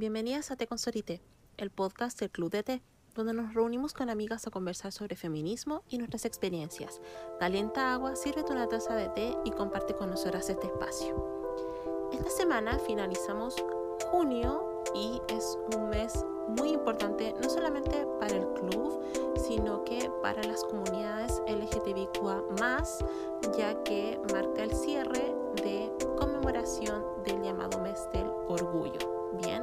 Bienvenidas a Té con Sorité, el podcast del Club de Té, donde nos reunimos con amigas a conversar sobre feminismo y nuestras experiencias. Calienta agua, sírvete una taza de té y comparte con nosotras este espacio. Esta semana finalizamos junio y es un mes muy importante no solamente para el club, sino que para las comunidades LGTBIQA, ya que marca el cierre de conmemoración del llamado mes del orgullo. Bien,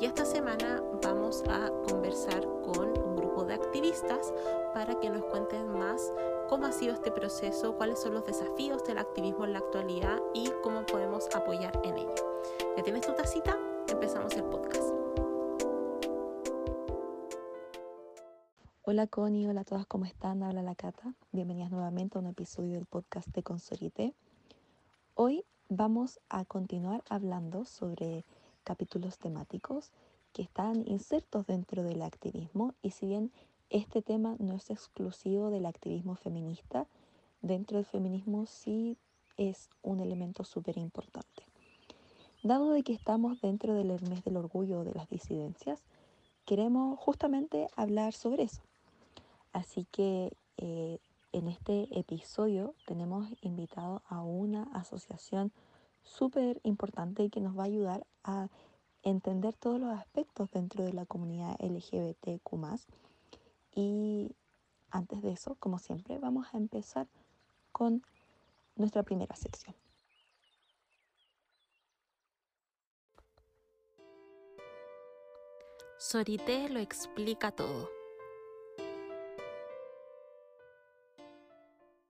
y esta semana vamos a conversar con un grupo de activistas para que nos cuenten más cómo ha sido este proceso, cuáles son los desafíos del activismo en la actualidad y cómo podemos apoyar en ello. ¿Ya tienes tu tacita? Empezamos el podcast. Hola Connie, hola a todas, ¿cómo están? Habla la Cata. Bienvenidas nuevamente a un episodio del podcast de Consolité. Hoy vamos a continuar hablando sobre capítulos temáticos que están insertos dentro del activismo y si bien este tema no es exclusivo del activismo feminista, dentro del feminismo sí es un elemento súper importante. Dado de que estamos dentro del mes del orgullo de las disidencias, queremos justamente hablar sobre eso. Así que eh, en este episodio tenemos invitado a una asociación súper importante que nos va a ayudar a entender todos los aspectos dentro de la comunidad LGBTQ. Y antes de eso, como siempre, vamos a empezar con nuestra primera sección. Sorité lo explica todo.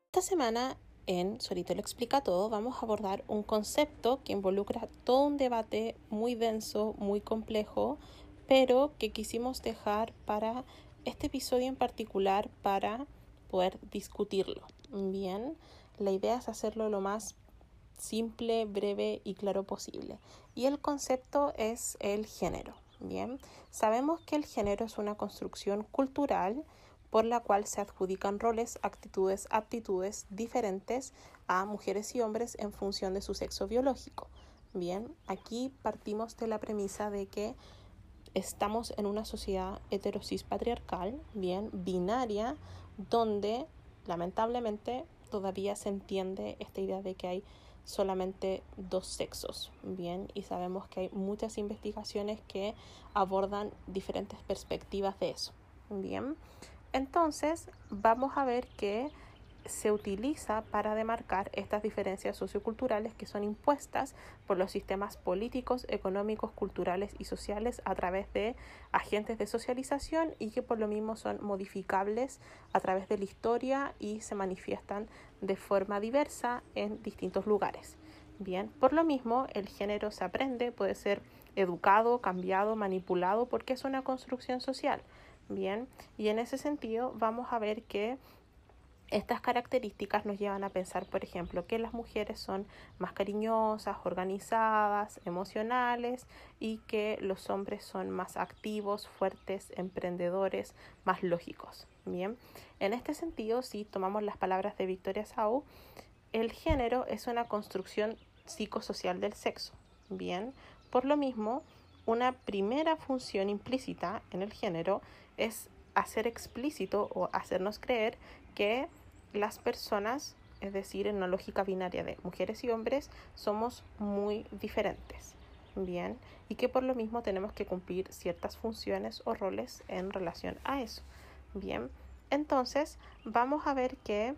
Esta semana en Sorito lo explica todo, vamos a abordar un concepto que involucra todo un debate muy denso, muy complejo, pero que quisimos dejar para este episodio en particular para poder discutirlo. Bien, la idea es hacerlo lo más simple, breve y claro posible. Y el concepto es el género. Bien, sabemos que el género es una construcción cultural por la cual se adjudican roles, actitudes, aptitudes diferentes a mujeres y hombres en función de su sexo biológico. Bien, aquí partimos de la premisa de que estamos en una sociedad heterosis patriarcal, bien, binaria, donde lamentablemente todavía se entiende esta idea de que hay solamente dos sexos, bien, y sabemos que hay muchas investigaciones que abordan diferentes perspectivas de eso, bien. Entonces, vamos a ver que se utiliza para demarcar estas diferencias socioculturales que son impuestas por los sistemas políticos, económicos, culturales y sociales a través de agentes de socialización y que por lo mismo son modificables a través de la historia y se manifiestan de forma diversa en distintos lugares. Bien, por lo mismo el género se aprende, puede ser educado, cambiado, manipulado porque es una construcción social. Bien, y en ese sentido vamos a ver que estas características nos llevan a pensar, por ejemplo, que las mujeres son más cariñosas, organizadas, emocionales y que los hombres son más activos, fuertes, emprendedores, más lógicos. Bien, en este sentido, si tomamos las palabras de Victoria Sau, el género es una construcción psicosocial del sexo. Bien, por lo mismo, una primera función implícita en el género es hacer explícito o hacernos creer que las personas, es decir, en una lógica binaria de mujeres y hombres, somos muy diferentes. Bien, y que por lo mismo tenemos que cumplir ciertas funciones o roles en relación a eso. Bien, entonces vamos a ver que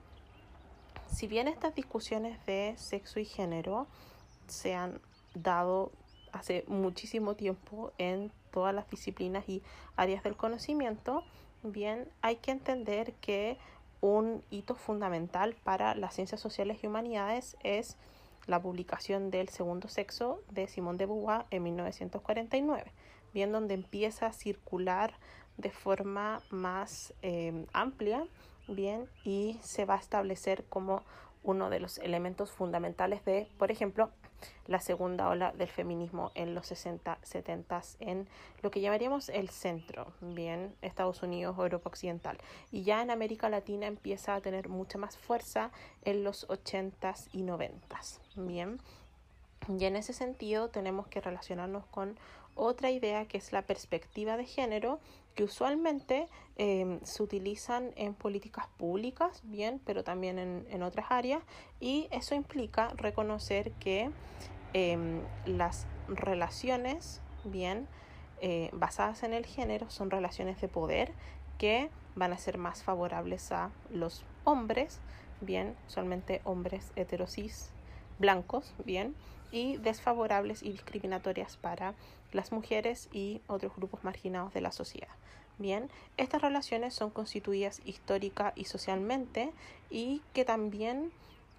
si bien estas discusiones de sexo y género se han dado hace muchísimo tiempo en todas las disciplinas y áreas del conocimiento, bien, hay que entender que un hito fundamental para las ciencias sociales y humanidades es la publicación del segundo sexo de Simón de Beauvoir en 1949, bien donde empieza a circular de forma más eh, amplia, bien, y se va a establecer como uno de los elementos fundamentales de, por ejemplo, la segunda ola del feminismo en los 60, 70 en lo que llamaríamos el centro, bien, Estados Unidos o Europa Occidental. Y ya en América Latina empieza a tener mucha más fuerza en los 80s y 90s, bien. Y en ese sentido tenemos que relacionarnos con otra idea que es la perspectiva de género, usualmente em, se utilizan en políticas públicas, bien, pero también en, otras áreas, y eso implica reconocer que em, las relaciones, bien, eh, basadas en el género son relaciones de poder que van a ser más favorables a los hombres, bien, usualmente hombres heterosis blancos, bien, y desfavorables y discriminatorias para las mujeres y otros grupos marginados de la sociedad. Bien, estas relaciones son constituidas histórica y socialmente y que también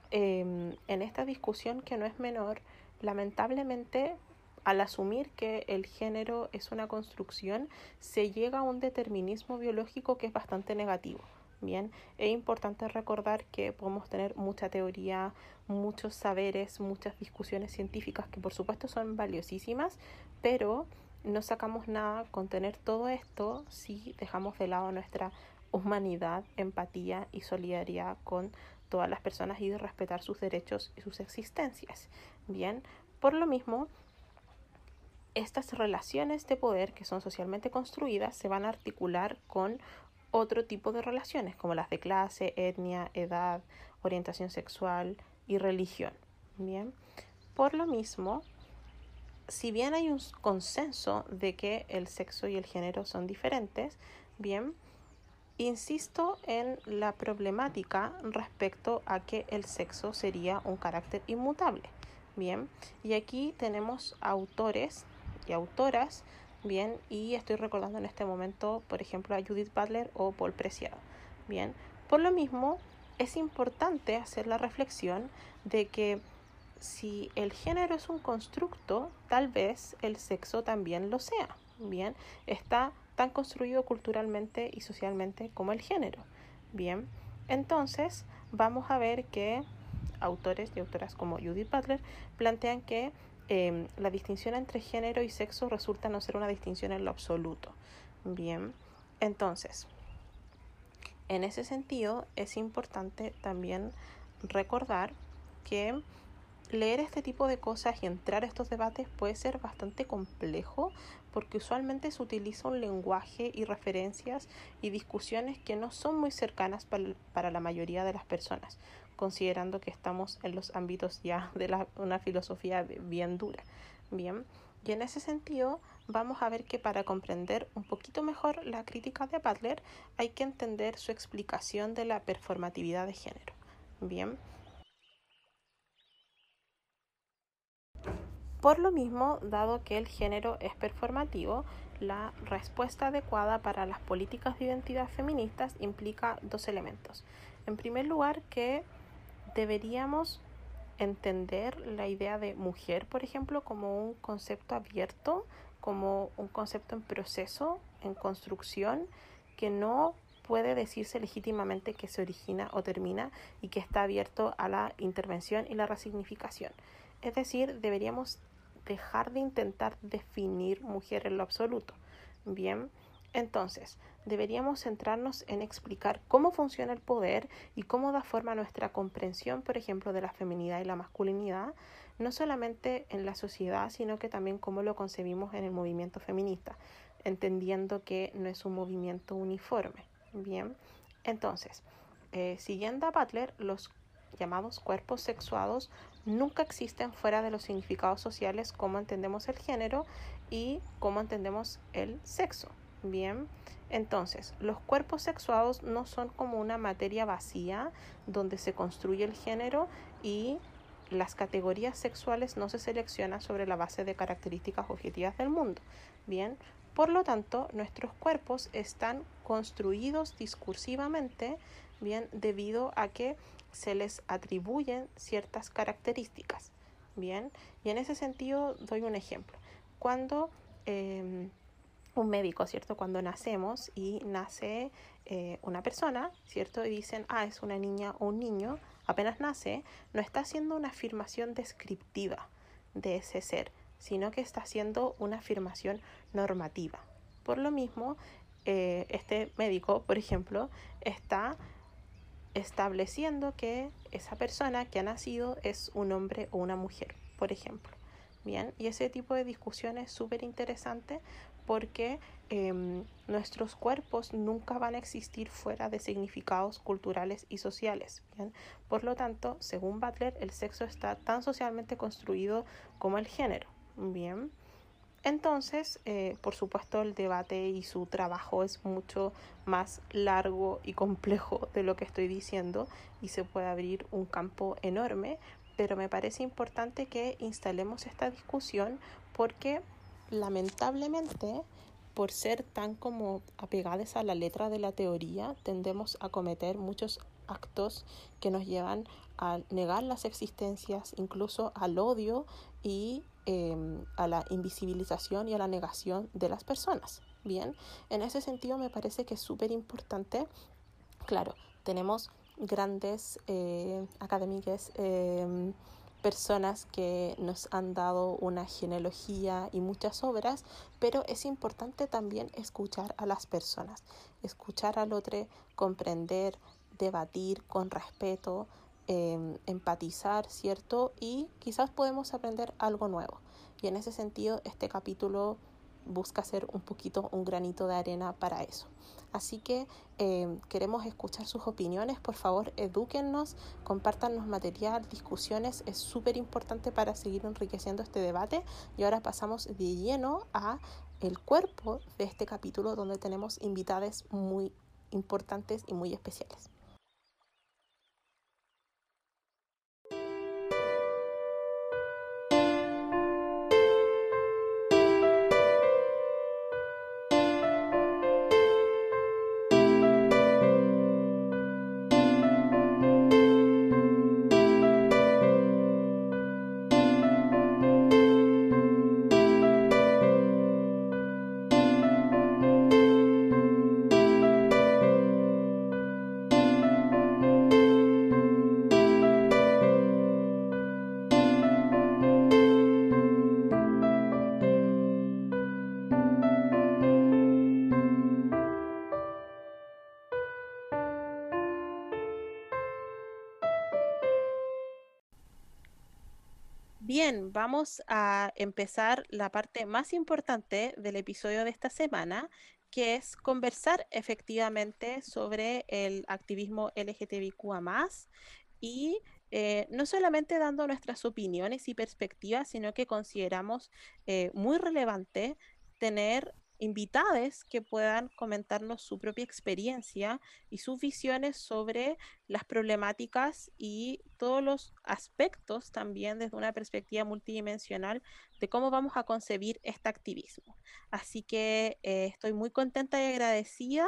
em, en esta discusión que no es menor, lamentablemente al asumir que el género es una construcción, se llega a un determinismo biológico que es bastante negativo. Bien, es importante recordar que podemos tener mucha teoría, muchos saberes, muchas discusiones científicas que por supuesto son valiosísimas, pero no sacamos nada con tener todo esto si dejamos de lado nuestra humanidad, empatía y solidaridad con todas las personas y respetar sus derechos y sus existencias. Bien, por lo mismo, estas relaciones de poder que son socialmente construidas se van a articular con otro tipo de relaciones, como las de clase, etnia, edad, orientación sexual y religión. Bien, por lo mismo, si bien hay un consenso de que el sexo y el género son diferentes, bien, insisto en la problemática respecto a que el sexo sería un carácter inmutable. Bien, y aquí tenemos autores y autoras Bien, y estoy recordando en este momento, por ejemplo, a Judith Butler o Paul Preciado. Bien, por lo mismo, es importante hacer la reflexión de que si el género es un constructo, tal vez el sexo también lo sea. Bien, está tan construido culturalmente y socialmente como el género. Bien, entonces vamos a ver que autores y autoras como Judith Butler plantean que Em, la distinción entre género y sexo resulta no ser una distinción en lo absoluto. Bien, entonces, en ese sentido es importante también recordar que leer este tipo de cosas y entrar a estos debates puede ser bastante complejo porque usualmente se utiliza un lenguaje y referencias y discusiones que no son muy cercanas para la mayoría de las personas considerando que estamos en los ámbitos ya de una filosofía bien dura. Bien, y en ese sentido vamos a ver que para comprender un poquito mejor la crítica de Butler hay que entender su explicación de la performatividad de género. Bien. Por lo mismo, dado que el género es performativo, la respuesta adecuada para las políticas de identidad feministas implica dos elementos. En primer lugar, que deberíamos entender la idea de mujer, por ejemplo, como un concepto abierto, como un concepto en proceso, en construcción, que no puede decirse legítimamente que se origina o termina y que está abierto a la intervención y la resignificación. Es decir, deberíamos dejar de intentar definir mujer en lo absoluto. Bien, entonces, deberíamos centrarnos en explicar cómo funciona el poder y cómo da forma a nuestra comprensión, por ejemplo, de la feminidad y la masculinidad, no solamente en la sociedad, sino que también cómo lo concebimos en el movimiento feminista, entendiendo que no es un movimiento uniforme. Bien, entonces, eh, siguiendo a Butler, los llamados cuerpos sexuados nunca existen fuera de los significados sociales como entendemos el género y cómo entendemos el sexo. Bien, entonces, los cuerpos sexuados no son como una materia vacía donde se construye el género y las categorías sexuales no se seleccionan sobre la base de características objetivas del mundo. Bien, por lo tanto, nuestros cuerpos están construidos discursivamente, bien, debido a que se les atribuyen ciertas características. Bien, y en ese sentido doy un ejemplo. Cuando em, un médico, ¿cierto? Cuando nacemos y nace eh, una persona, ¿cierto? Y dicen, ah, es una niña o un niño, apenas nace, no está haciendo una afirmación descriptiva de ese ser, sino que está haciendo una afirmación normativa. Por lo mismo, eh, este médico, por ejemplo, está estableciendo que esa persona que ha nacido es un hombre o una mujer, por ejemplo. Bien, y ese tipo de discusión es súper interesante porque em, nuestros cuerpos nunca van a existir fuera de significados culturales y sociales. ¿bien? Por lo tanto, según Butler, el sexo está tan socialmente construido como el género. Bien. Entonces, eh, por supuesto, el debate y su trabajo es mucho más largo y complejo de lo que estoy diciendo y se puede abrir un campo enorme, pero me parece importante que instalemos esta discusión porque lamentablemente por ser tan como apegadas a la letra de la teoría, tendemos a cometer muchos actos que nos llevan a negar las existencias, incluso al odio y Em, a la invisibilización y a la negación de las personas. Bien, en ese sentido me parece que es súper importante, claro, tenemos grandes eh, académicas, em, personas que nos han dado una genealogía y muchas obras, pero es importante también escuchar a las personas, escuchar al otro, comprender, debatir con respeto, Em, empatizar, ¿cierto? Y quizás podemos aprender algo nuevo. Y en ese sentido, este capítulo busca ser un poquito un granito de arena para eso. Así que em, queremos escuchar sus opiniones, por favor, edúquennos, compártanos material, discusiones, es súper importante para seguir enriqueciendo este debate. Y ahora pasamos de lleno a el cuerpo de este capítulo donde tenemos invitadas muy importantes y muy especiales. Vamos a empezar la parte más importante del episodio de esta semana, que es conversar efectivamente sobre el activismo LGTBIQA y eh, no solamente dando nuestras opiniones y perspectivas, sino que consideramos eh, muy relevante tener invitados que puedan comentarnos su propia experiencia y sus visiones sobre las problemáticas y todos los aspectos también desde una perspectiva multidimensional de cómo vamos a concebir este activismo. Así que eh, estoy muy contenta y agradecida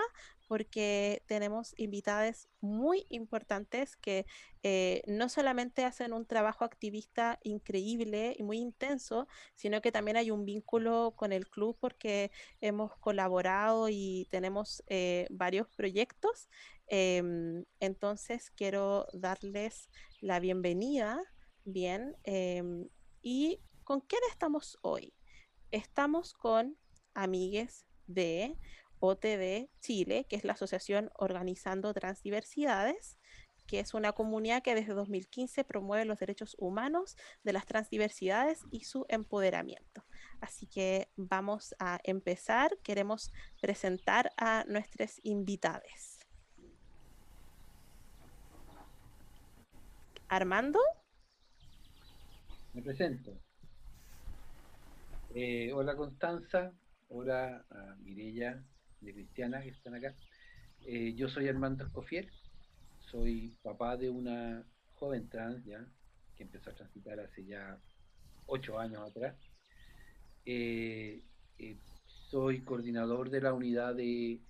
porque tenemos invitadas muy importantes que eh, no solamente hacen un trabajo activista increíble y muy intenso, sino que también hay un vínculo con el club porque hemos colaborado y tenemos eh, varios proyectos. Em, entonces quiero darles la bienvenida, bien, em, y ¿con quién estamos hoy? Estamos con amigues de OTD Chile, que es la Asociación Organizando Transdiversidades, que es una comunidad que desde 2015 promueve los derechos humanos de las transdiversidades y su empoderamiento. Así que vamos a empezar. Queremos presentar a nuestros invitados. Armando. Me presento. Eh, hola Constanza, hola a Mirella, de Cristiana que están acá. Eh, yo soy Armando Escofier, soy papá de una joven trans ya, que empezó a transitar hace ya ocho años atrás. Eh, eh, soy coordinador de la unidad de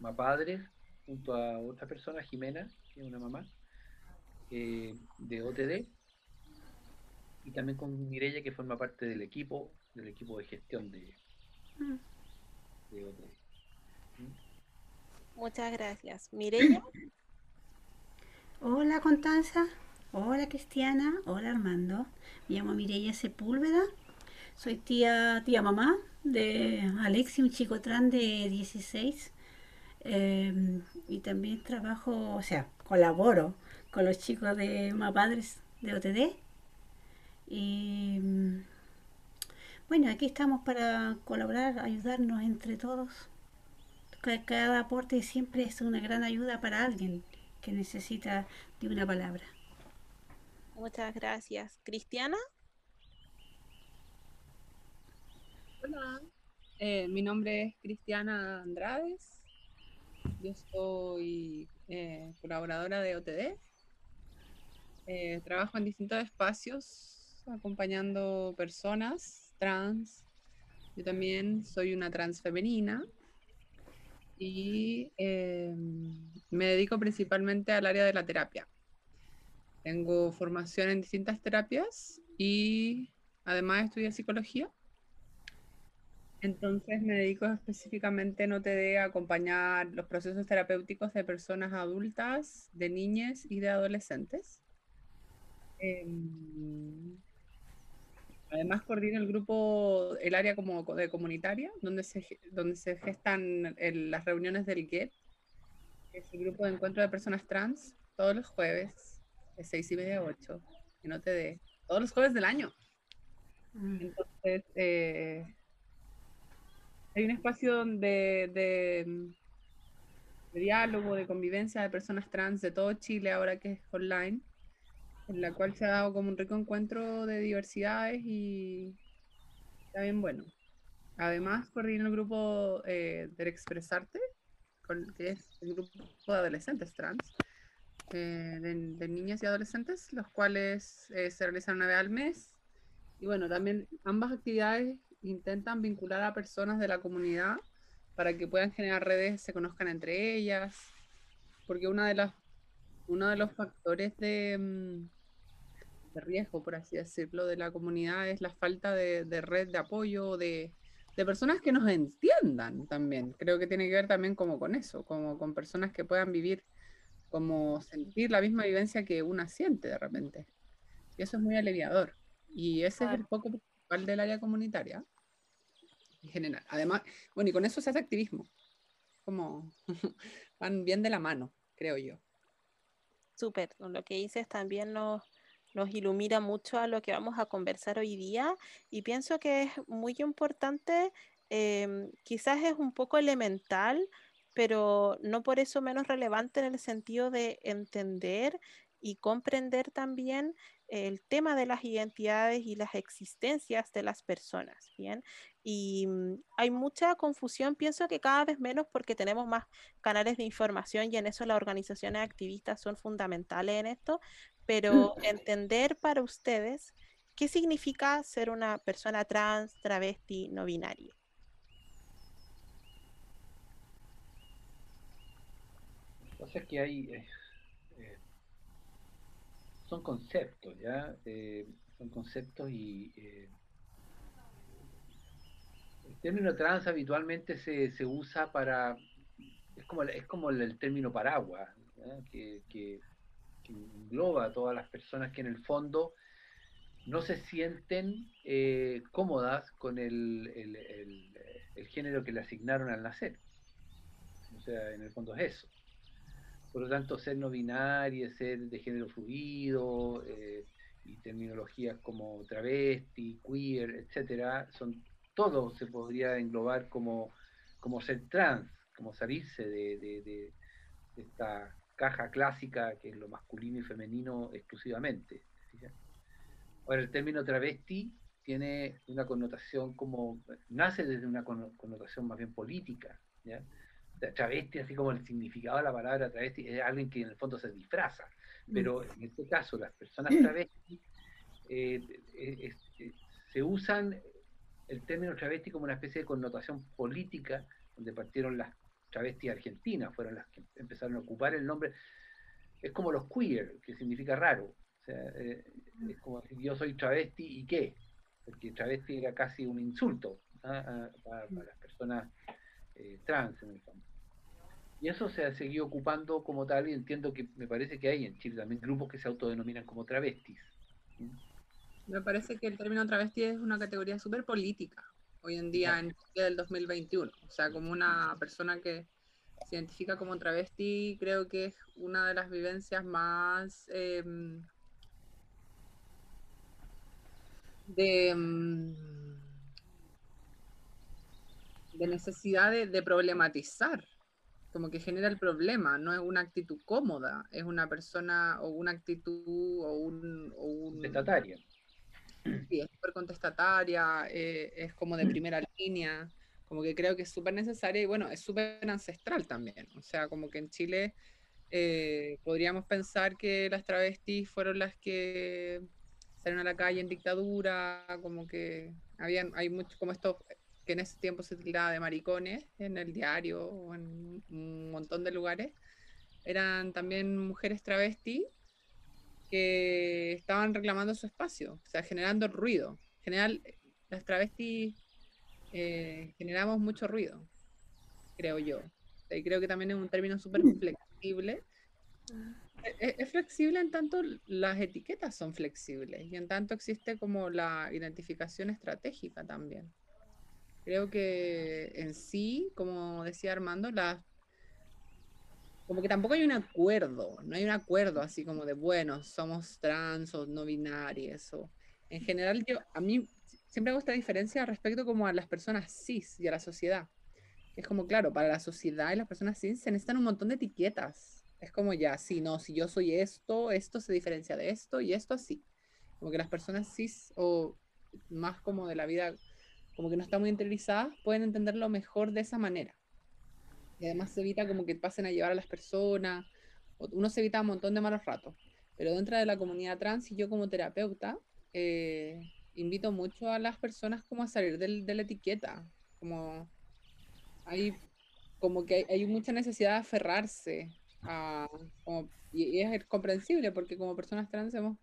Mapadres junto a otra persona, Jimena, que es una mamá, de OTD, y también con Mirella, que forma parte del equipo, del equipo de gestión de, mm. de OTD. Muchas gracias. Mireya. Hola Constanza, hola Cristiana, hola Armando. Me llamo Mireya Sepúlveda. Soy tía, tía mamá de Alexi, un chico trans de 16. Em, y también trabajo, o sea, colaboro con los chicos de Mapadres de OTD. Y, Bueno, aquí estamos para colaborar, ayudarnos entre todos. Cada aporte siempre es una gran ayuda para alguien que necesita de una palabra. Muchas gracias. ¿Cristiana? Hola, eh, mi nombre es Cristiana Andrades. Yo soy eh, colaboradora de OTD. Eh, trabajo en distintos espacios acompañando personas trans. Yo también soy una trans femenina y em, me dedico principalmente al área de la terapia. Tengo formación en distintas terapias y además estudio psicología. Entonces me dedico específicamente en OTD a acompañar los procesos terapéuticos de personas adultas, de niñas y de adolescentes. Em, Además coordina el grupo, el área como de comunitaria, donde se, donde se gestan las reuniones del GET, que es el grupo de encuentro de personas trans, todos los jueves, de 6 y media a 8, que no te dé, todos los jueves del año. Mm. Entonces, eh, hay un espacio donde, de, de diálogo, de convivencia de personas trans de todo Chile, ahora que es online en la cual se ha dado como un rico encuentro de diversidades y está bien bueno. Además, coordina el grupo eh, Expresarte, que es el grupo de adolescentes trans, eh, de, niñas y adolescentes, los cuales eh, se realizan una vez al mes. Y bueno, también ambas actividades intentan vincular a personas de la comunidad para que puedan generar redes, se conozcan entre ellas, porque una de las, uno de los factores de, mm, riesgo, por así decirlo, de la comunidad es la falta de, red de apoyo, de, personas que nos entiendan también. Creo que tiene que ver también como con eso, como con personas que puedan vivir, como sentir la misma vivencia que una siente de repente. Y eso es muy aliviador. Y ese es el foco principal del área comunitaria en general. Además, bueno, y con eso se hace activismo. Como van bien de la mano, creo yo. Súper, con lo que dices también nos, nos ilumina mucho a lo que vamos a conversar hoy día y pienso que es muy importante, em, quizás es un poco elemental, pero no por eso menos relevante en el sentido de entender y comprender también el tema de las identidades y las existencias de las personas, ¿bien? Y mm, hay mucha confusión, pienso que cada vez menos porque tenemos más canales de información y en eso las organizaciones activistas son fundamentales en esto, pero entender para ustedes qué significa ser una persona trans, travesti, no binaria. Lo que hay eh, son conceptos, ¿ya? Eh, son conceptos y eh, el término trans habitualmente se, se, usa para, es como, es como el, término paraguas, que, que, engloba a todas las personas que en el fondo no se sienten eh, cómodas con el, el, género que le asignaron al nacer. O sea, en el fondo es eso. Por lo tanto, ser no binario, ser de género fluido, eh, y terminologías como travesti, queer, etcétera, son todo se podría englobar como, como ser trans, como salirse de, esta caja clásica que es lo masculino y femenino exclusivamente. Ahora, el término travesti tiene una connotación como, nace desde una connotación más bien política, ¿ya? travesti, así como el significado de la palabra travesti, es alguien que en el fondo se disfraza. Mm. Pero en este caso, las personas travesti eh, eh, eh, se usan el término travesti como una especie de connotación política, donde partieron las travestis argentinas, fueron las que empezaron a ocupar el nombre. Es como los queer, que significa raro. O sea, es como yo soy travesti y qué, porque travesti era casi un insulto ¿ah? para, las personas trans en el fondo. Y eso se ha seguido ocupando como tal y entiendo que me parece que hay en Chile también grupos que se autodenominan como travestis. Me parece que el término travesti es una categoría súper política hoy en día en Chile del 2021. O sea, como una persona que se identifica como travesti, creo que es una de las vivencias más em, de, em, de necesidad de, problematizar, como que genera el problema, no es una actitud cómoda, es una persona o una actitud o un... O un. Sí, es súper contestataria, eh, es como de primera línea, como que creo que es súper necesaria y bueno, es súper ancestral también, o sea, como que en Chile eh, podríamos pensar que las travestis fueron las que salieron a la calle en dictadura, como que habían, hay mucho, como esto que en ese tiempo se tildaba de maricones en el diario o en un montón de lugares, eran también mujeres travestis que estaban reclamando su espacio, o sea, generando ruido. En general, las travestis eh, generamos mucho ruido, creo yo. Y creo que también es un término súper flexible. Es, es flexible en tanto las etiquetas son flexibles y en tanto existe como la identificación estratégica también. Creo que en sí, como decía Armando, la, como que tampoco hay un acuerdo, no hay un acuerdo así como de, bueno, somos trans o no binarios. O, en general, yo, a mí siempre hago esta diferencia respecto como a las personas cis y a la sociedad. Es como, claro, para la sociedad y las personas cis se necesitan un montón de etiquetas. Es como ya, sí, no, si yo soy esto, esto se diferencia de esto y esto así. Como que las personas cis o más como de la vida como que no está muy interiorizada, pueden entenderlo mejor de esa manera. Y además se evita como que pasen a llevar a las personas, uno se evita un montón de malos ratos. Pero dentro de la comunidad trans y yo como terapeuta, eh, invito mucho a las personas como a salir del, de la etiqueta, como hay como que hay, hay mucha necesidad de aferrarse a, como, y, y, es comprensible porque como personas trans hemos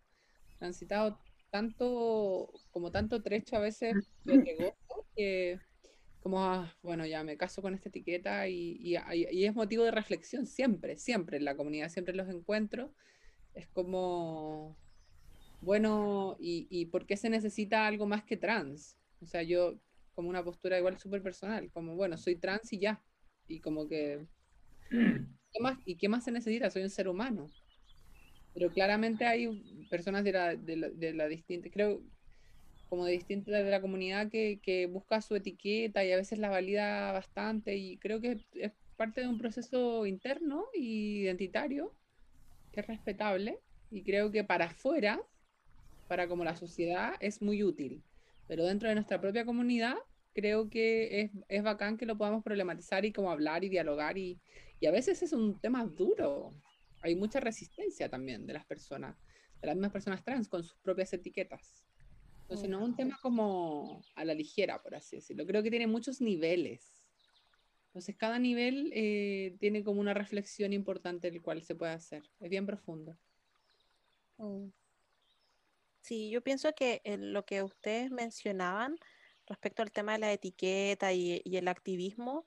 transitado tanto, como tanto trecho a veces de que como, ah, bueno, ya me caso con esta etiqueta y, y, es motivo de reflexión siempre, siempre en la comunidad, siempre los encuentro. Es como, bueno, ¿y, ¿y por qué se necesita algo más que trans? O sea, yo como una postura igual súper personal, como, bueno, soy trans y ya. Y como que, ¿qué más, ¿y qué más se necesita? Soy un ser humano. Pero claramente hay personas de la, de la, de la distinta, creo, como de distinta de la comunidad que, que, busca su etiqueta y a veces la valida bastante y creo que es parte de un proceso interno y identitario que es respetable y creo que para afuera, para como la sociedad, es muy útil. Pero dentro de nuestra propia comunidad, creo que es, es bacán que lo podamos problematizar y como hablar y dialogar y, y a veces es un tema duro, hay mucha resistencia también de las personas, de las mismas personas trans con sus propias etiquetas. Entonces, no es un tema como a la ligera, por así decirlo. Creo que tiene muchos niveles. Entonces, cada nivel eh, tiene como una reflexión importante el cual se puede hacer. Es bien profundo. Mm. Sí, yo pienso que lo que ustedes mencionaban respecto al tema de la etiqueta y, y el activismo,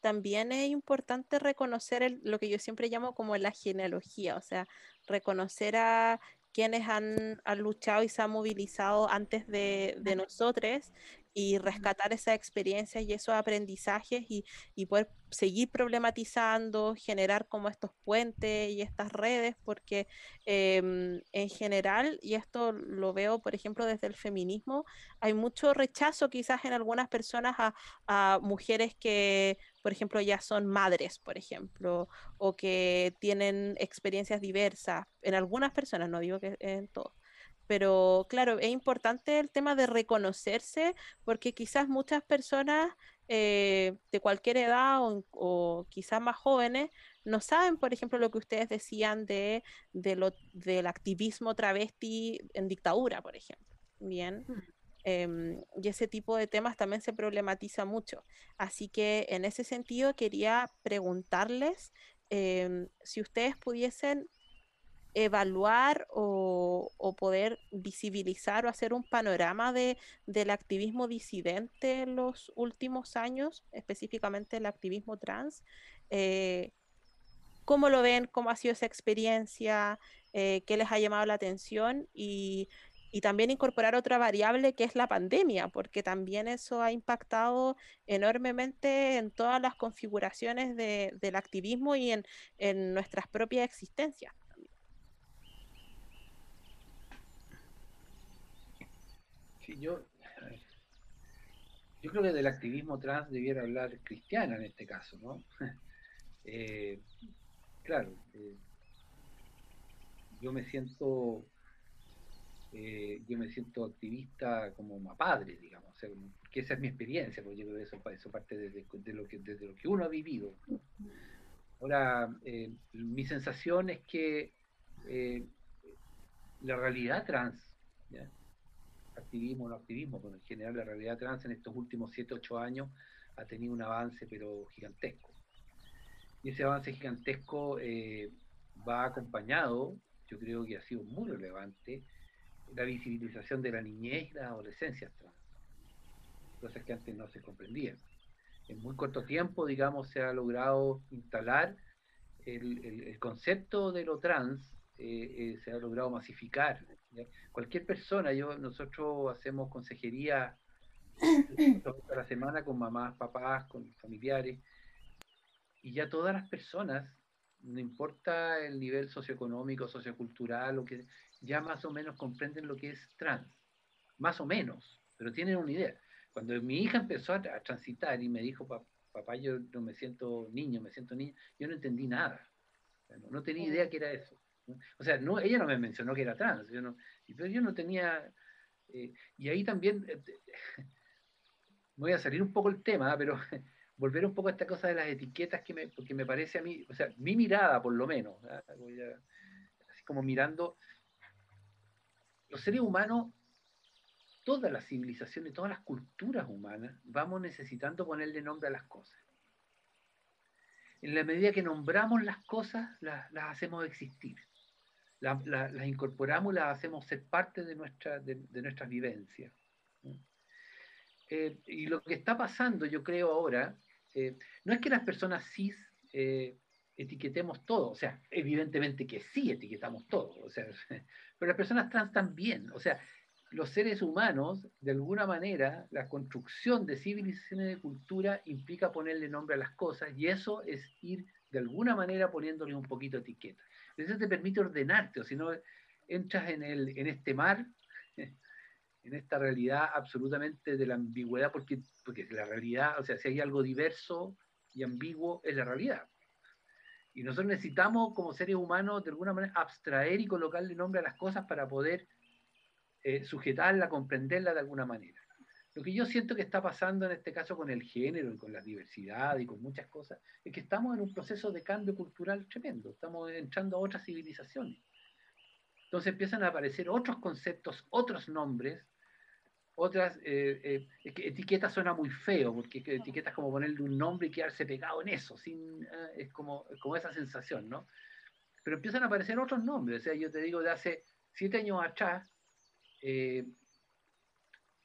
también es importante reconocer el, lo que yo siempre llamo como la genealogía, o sea, reconocer a quienes han, han luchado y se han movilizado antes de, de nosotros y rescatar esa experiencia y esos aprendizajes y, y, poder seguir problematizando, generar como estos puentes y estas redes, porque eh, en general, y esto lo veo, por ejemplo, desde el feminismo, hay mucho rechazo quizás en algunas personas a, a mujeres que, por ejemplo, ya son madres, por ejemplo, o que tienen experiencias diversas, en algunas personas, no digo que en todos pero claro, es importante el tema de reconocerse porque quizás muchas personas eh, de cualquier edad o, o, quizás más jóvenes no saben, por ejemplo, lo que ustedes decían de, de lo, del activismo travesti en dictadura, por ejemplo. Bien. Eh, y ese tipo de temas también se problematiza mucho. Así que en ese sentido quería preguntarles eh, si ustedes pudiesen evaluar o, poder visibilizar o hacer un panorama de, del activismo disidente en los últimos años, específicamente el activismo trans. Eh, ¿Cómo lo ven? ¿Cómo ha sido esa experiencia? Eh, ¿Qué les ha llamado la atención? Y, y también incorporar otra variable que es la pandemia, porque también eso ha impactado enormemente en todas las configuraciones de, del activismo y en, en nuestras propias existencias. Yo, yo creo que del activismo trans debiera hablar Cristiana en este caso, ¿no? Eh, claro, eh, yo me siento eh, yo me siento activista como padre, digamos, o sea, que esa es mi experiencia, porque yo creo que eso, eso parte de, lo que, desde lo que uno ha vivido. Ahora, mi sensación es que la realidad trans, activismo o no activismo, pero en general la realidad trans en estos últimos 7, 8 años ha tenido un avance pero gigantesco. Y ese avance gigantesco eh, va acompañado, yo creo que ha sido muy relevante, la visibilización de la niñez y la adolescencia trans, cosas que antes no se comprendían. En muy corto tiempo, digamos, se ha logrado instalar el, concepto de lo trans, eh, eh, se ha logrado masificar Cualquier persona, yo nosotros hacemos consejería a la semana con mamás, papás, con familiares, y ya todas las personas, no importa el nivel socioeconómico, sociocultural, lo que ya más o menos comprenden lo que es trans, más o menos, pero tienen una idea. Cuando mi hija empezó a, transitar y me dijo, papá, yo no me siento niño, me siento niña, yo no entendí nada. no tenía idea que era eso. O sea, no, ella no me mencionó que era trans, yo no, pero yo no tenía... Eh, y ahí también, eh, voy a salir un poco el tema, pero volver un poco a esta cosa de las etiquetas que me, porque me parece a mí, o sea, mi mirada por lo menos, así como mirando, los seres humanos, todas las civilizaciones, todas las culturas humanas, vamos necesitando ponerle nombre a las cosas. En la medida que nombramos las cosas, las hacemos existir las incorporamos y las hacemos ser parte de, nuestra, de, nuestras vivencias. Eh, y lo que está pasando, yo creo ahora, eh, no es que las personas cis eh, etiquetemos todo, o sea, evidentemente que sí etiquetamos todo, o sea, pero las personas trans también, o sea, los seres humanos, de alguna manera, la construcción de civilizaciones de cultura implica ponerle nombre a las cosas y eso es ir de alguna manera poniéndole un poquito de etiqueta. Eso te permite ordenarte, o si no, entras en, el, en este mar, en esta realidad absolutamente de la ambigüedad, porque, porque la realidad, o sea, si hay algo diverso y ambiguo, es la realidad. Y nosotros necesitamos, como seres humanos, de alguna manera, abstraer y colocarle nombre a las cosas para poder eh, sujetarla, comprenderla de alguna manera. Lo que yo siento que está pasando en este caso con el género y con la diversidad y con muchas cosas, es que estamos en un proceso de cambio cultural tremendo, estamos entrando a otras civilizaciones. Entonces empiezan a aparecer otros conceptos, otros nombres, otras eh, eh, etiquetas suena muy feo, porque etiquetas como ponerle un nombre y quedarse pegado en eso, sin, eh, es como, como esa sensación, ¿no? Pero empiezan a aparecer otros nombres, o sea, yo te digo, de hace siete años atrás,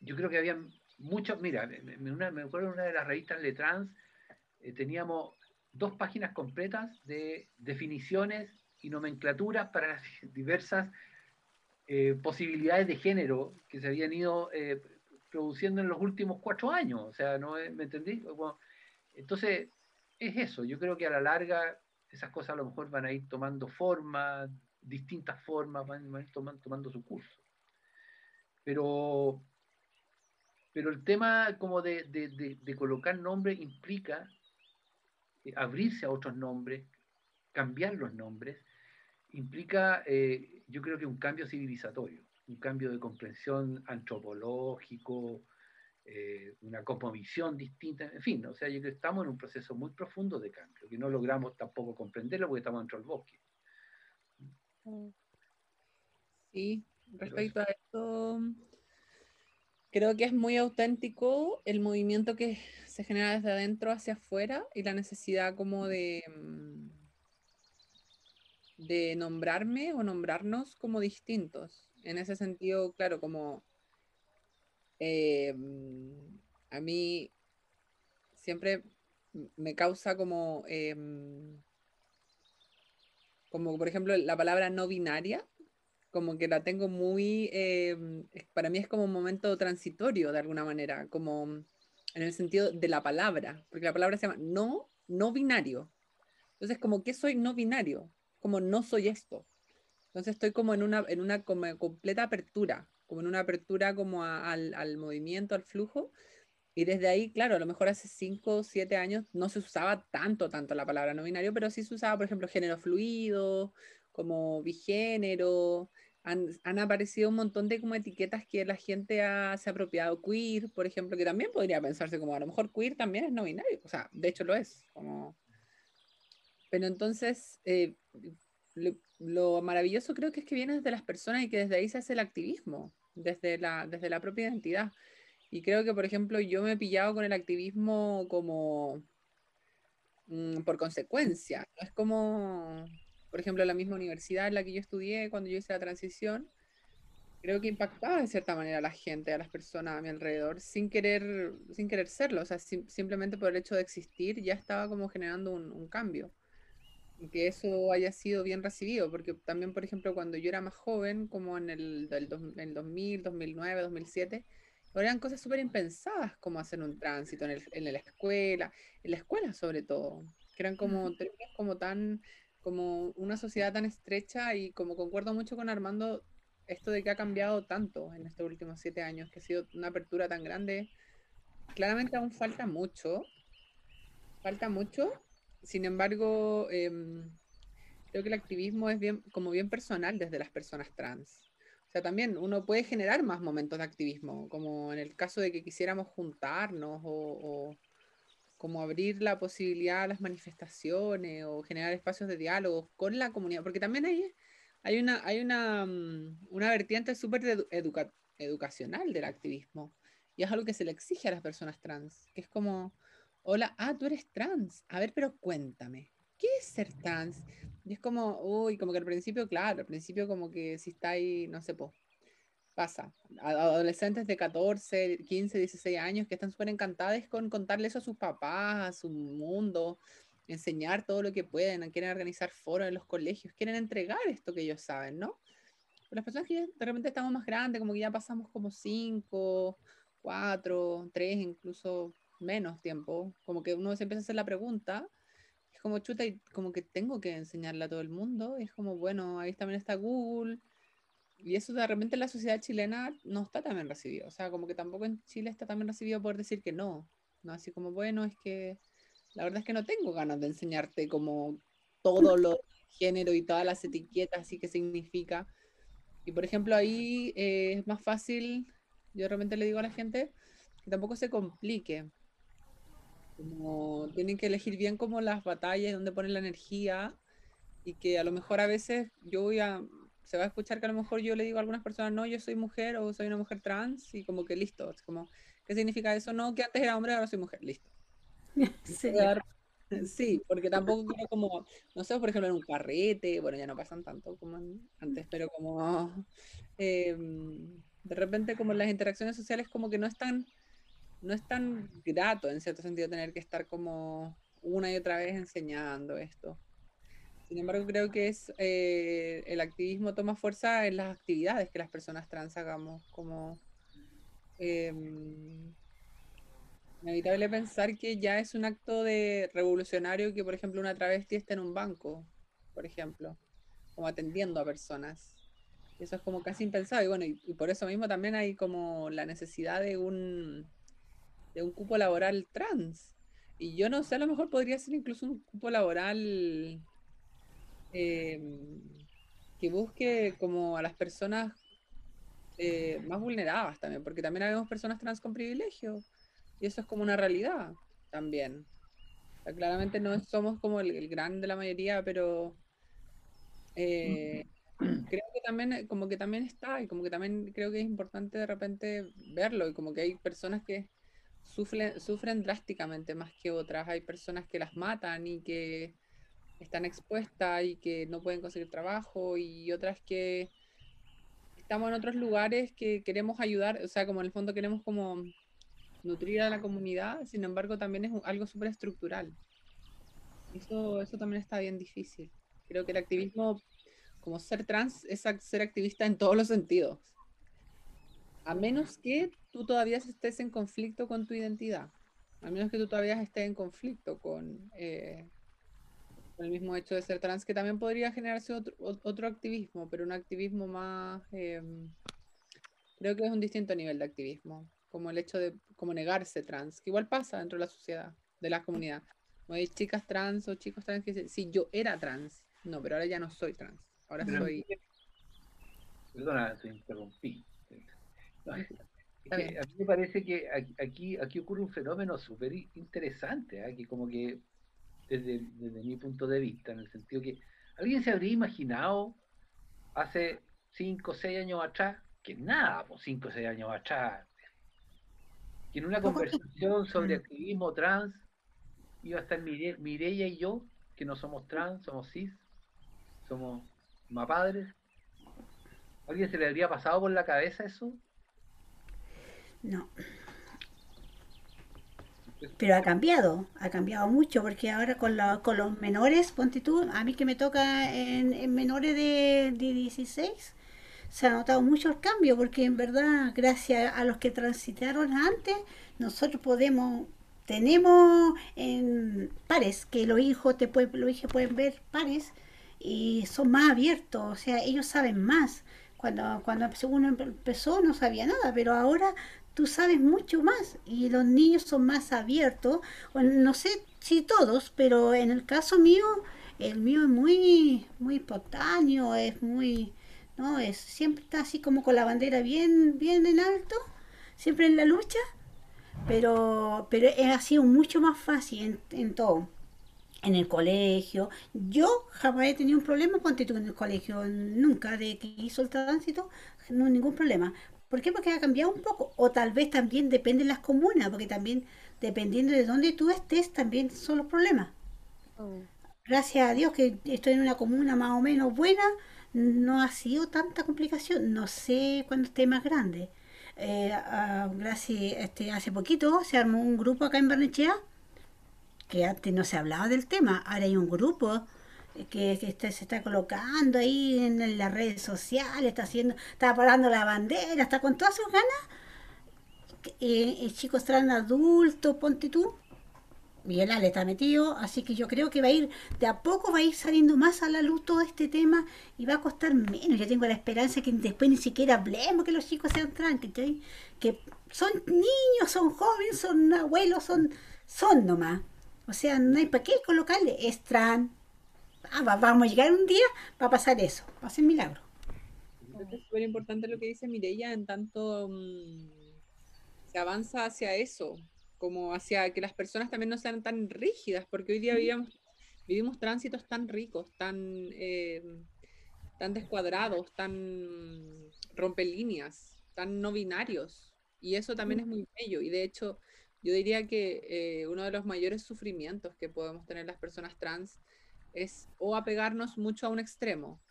yo creo que había muchos, mira, me, acuerdo de una de las revistas Letrans, eh, teníamos dos páginas completas de definiciones y nomenclaturas para las diversas eh, posibilidades de género que se habían ido eh, produciendo en los últimos cuatro años. O sea, ¿no me entendí? entonces, es eso. Yo creo que a la larga esas cosas a lo mejor van a ir tomando forma, distintas formas, van, a ir tomando su curso. Pero pero el tema como de, colocar nombres implica eh, abrirse a otros nombres, cambiar los nombres, implica, eh, yo creo que un cambio civilizatorio, un cambio de comprensión antropológico, eh, una cosmovisión distinta, en fin, o sea, yo creo que estamos en un proceso muy profundo de cambio, que no logramos tampoco comprenderlo porque estamos dentro del bosque. Sí, respecto a esto, Creo que es muy auténtico el movimiento que se genera desde adentro hacia afuera y la necesidad como de, mm, de nombrarme o nombrarnos como distintos. En ese sentido, claro, como eh, mm, a mí siempre me causa como, eh, como por ejemplo la palabra no binaria, como que la tengo muy, eh, para mí es como un momento transitorio de alguna manera, como en el sentido de la palabra, porque la palabra se llama no, no binario. Entonces, como que soy no binario, como no soy esto. Entonces estoy como en una, en una como completa apertura, como en una apertura como al, al, movimiento, al flujo, Y desde ahí, claro, a lo mejor hace 5 o 7 años no se usaba tanto, tanto la palabra no binario, pero sí se usaba, por ejemplo, género fluido, como bigénero. Han, han aparecido un montón de como etiquetas que la gente ha, se ha apropiado. Queer, por ejemplo, que también podría pensarse como a lo mejor queer también es no binario. O sea, de hecho lo es. Como... Pero entonces, eh, lo, lo maravilloso creo que es que viene desde las personas y que desde ahí se hace el activismo, desde la, desde la propia identidad. Y creo que, por ejemplo, yo me he pillado con el activismo como mm, por consecuencia. No es como, por ejemplo, la misma universidad en la que yo estudié cuando yo hice la transición, creo que impactaba de cierta manera a la gente, a las personas a mi alrededor, sin querer, sin querer serlo. O sea, sim- simplemente por el hecho de existir ya estaba como generando un, un cambio. Y que eso haya sido bien recibido, porque también, por ejemplo, cuando yo era más joven, como en el, del dos- en el 2000, 2009, 2007, eran cosas súper impensadas, como hacer un tránsito en, el- en la escuela, en la escuela sobre todo, que eran como como tan, como una sociedad tan estrecha y como concuerdo mucho con Armando, esto de que ha cambiado tanto en estos últimos siete años, que ha sido una apertura tan grande, claramente aún falta mucho, falta mucho, sin embargo, em, creo que el activismo es bien, como bien personal desde las personas trans. O sea, también uno puede generar más momentos de activismo, como en el caso de que quisiéramos juntarnos o, o como abrir la posibilidad a las manifestaciones o generar espacios de diálogo con la comunidad, porque también hay, hay una, hay una, mm, una vertiente súper edu- educa- educacional del activismo y es algo que se le exige a las personas trans, que es como, hola, ah, tú eres trans, a ver, pero cuéntame, ¿qué es ser trans? Y es como, uy, como que al principio, claro, al principio como que si está ahí, no sé, pues, pasa. Adolescentes de 14, 15, 16 años que están súper encantadas con contarle eso a sus papás, a su mundo, enseñar todo lo que pueden, quieren organizar foros en los colegios, quieren entregar esto que ellos saben, ¿no? Pero las personas que ya de repente estamos más grandes, como que ya pasamos como 5, 4, 3, incluso menos tiempo, como que uno se empieza a hacer la pregunta es como chuta y como que tengo que enseñarle a todo el mundo. Y es como, bueno, ahí también está Google. Y eso de repente en la sociedad chilena no está tan bien recibido. O sea, como que tampoco en Chile está tan bien recibido por decir que no. No así como, bueno, es que la verdad es que no tengo ganas de enseñarte como todo lo género y todas las etiquetas y qué significa. Y por ejemplo, ahí eh, es más fácil, yo de repente le digo a la gente que tampoco se complique, como tienen que elegir bien como las batallas, donde ponen la energía y que a lo mejor a veces yo voy a, se va a escuchar que a lo mejor yo le digo a algunas personas, no, yo soy mujer o soy una mujer trans y como que listo, es como, ¿qué significa eso? No, que antes era hombre, ahora soy mujer, listo. Sí. Porque tampoco quiero como, no sé, por ejemplo, en un carrete, bueno, ya no pasan tanto como antes, pero como em, de repente como las interacciones sociales como que no es tan, no es tan grato en cierto sentido tener que estar como una y otra vez enseñando esto. Sin embargo, creo que es eh, el activismo toma fuerza en las actividades que las personas trans hagamos, como em, inevitable pensar que ya es un acto de revolucionario que, por ejemplo, una travesti esté en un banco, por ejemplo, como atendiendo a personas. Eso es como casi impensado. Y bueno, y, y por eso mismo también hay como la necesidad de un, de un cupo laboral trans. Y yo no sé, a lo mejor podría ser incluso un cupo laboral eh, que busque como a las personas eh, más vulneradas también, porque también habemos personas trans con privilegio. Y eso es como una realidad también. O sea, claramente no somos como el, el gran de la mayoría, pero eh, creo que también, como que también está, y como que también creo que es importante de repente verlo, y como que hay personas que sufren, sufren drásticamente más que otras, hay personas que las matan y que están expuestas y que no pueden conseguir trabajo, y otras que estamos en otros lugares que queremos ayudar, o sea, como en el fondo queremos como nutrir a la comunidad, sin embargo también es algo súper estructural. Eso, eso también está bien difícil. Creo que el activismo, como ser trans, es ser activista en todos los sentidos. A menos que tú todavía estés en conflicto con tu identidad. A menos que tú todavía estés en conflicto con, eh, el mismo hecho de ser trans, que también podría generarse otro, ot- otro activismo, pero un activismo más... em, creo que es un distinto nivel de activismo. como el hecho de como negarse trans, que igual pasa dentro de la sociedad, de la comunidad. No hay chicas trans o chicos trans que dicen, sí, yo era trans, no, pero ahora ya no soy trans, ahora soy... Perdona, te interrumpí. a mí me parece que aquí, aquí ocurre un fenómeno súper interesante, aquí ¿ah? como que desde, desde mi punto de vista, en el sentido que alguien se habría imaginado hace 5 o 6 años atrás, que nada, pues 5 o 6 años atrás, que en una conversación sobre activismo trans iba a estar Mire, Mireia y yo, que no somos trans, somos cis, somos mapadres. ¿Alguien se le habría pasado por la cabeza eso? No. Pero ha cambiado, ha cambiado mucho, porque ahora con, con los menores, ponte a mí que me toca en, menores de, de 16, se ha notado mucho el cambio, porque en verdad, gracias a los que transitaron antes, nosotros podemos, tenemos en pares, que los hijos, te los hijos pueden ver pares, y son más abiertos, o sea, ellos saben más. Cuando, cuando uno empezó no sabía nada, pero ahora tú sabes mucho más y los niños son más abiertos. no sé si todos, pero en el caso mío, el mío es muy, muy espontáneo, es muy ¿no? Es, siempre está así como con la bandera bien, bien en alto, siempre en la lucha, pero, pero ha sido mucho más fácil en, todo. En el colegio, yo jamás he tenido un problema con tú en el colegio, nunca, de que hizo el tránsito, no ningún problema. ¿Por qué? Porque ha cambiado un poco, o tal vez también depende de las comunas, porque también dependiendo de dónde tú estés, también son los problemas. Oh. Gracias a Dios que estoy en una comuna más o menos buena, no ha sido tanta complicación. No sé cuándo esté más grande. Eh, gracias, este, hace poquito se armó un grupo acá en Barnechea que antes no se hablaba del tema. Ahora hay un grupo que, se está colocando ahí en, las redes sociales, está haciendo, está parando la bandera, está con todas sus ganas. Eh, eh, chicos trans adultos, ponte tú, Miguel Ale está metido, así que yo creo que va a ir, de a poco va a ir saliendo más a la luz todo este tema y va a costar menos. Yo tengo la esperanza que después ni siquiera hablemos que los chicos sean trans, que son niños, son jóvenes, son abuelos, son, son nomás. O sea, no hay para qué colocarle, es trans. Ah, vamos a llegar un día, va a pasar eso, va a ser milagro. Es súper importante lo que dice Mireya, en tanto mm, se avanza hacia eso, como hacia que las personas también no sean tan rígidas, porque hoy día vivimos, vivimos tránsitos tan ricos, tan, eh, tan descuadrados, tan rompelíneas, tan no binarios, y eso también es muy bello, y de hecho yo diría que eh, uno de los mayores sufrimientos que podemos tener las personas trans es o apegarnos mucho a un extremo,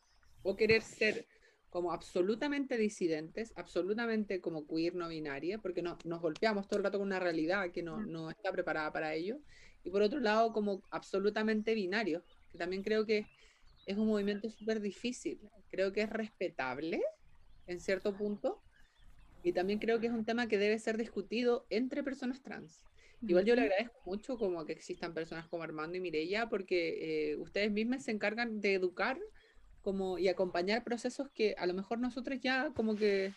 o querer ser como absolutamente disidentes, absolutamente como queer no binaria, porque no, nos golpeamos todo el rato con una realidad que no, no está preparada para ello, y por otro lado como absolutamente binarios, que también creo que es un movimiento súper difícil, creo que es respetable en cierto punto, y también creo que es un tema que debe ser discutido entre personas trans. Igual yo le agradezco mucho como que existan personas como Armando y Mireya, porque eh, ustedes mismas se encargan de educar como y acompañar procesos que a lo mejor nosotros ya como que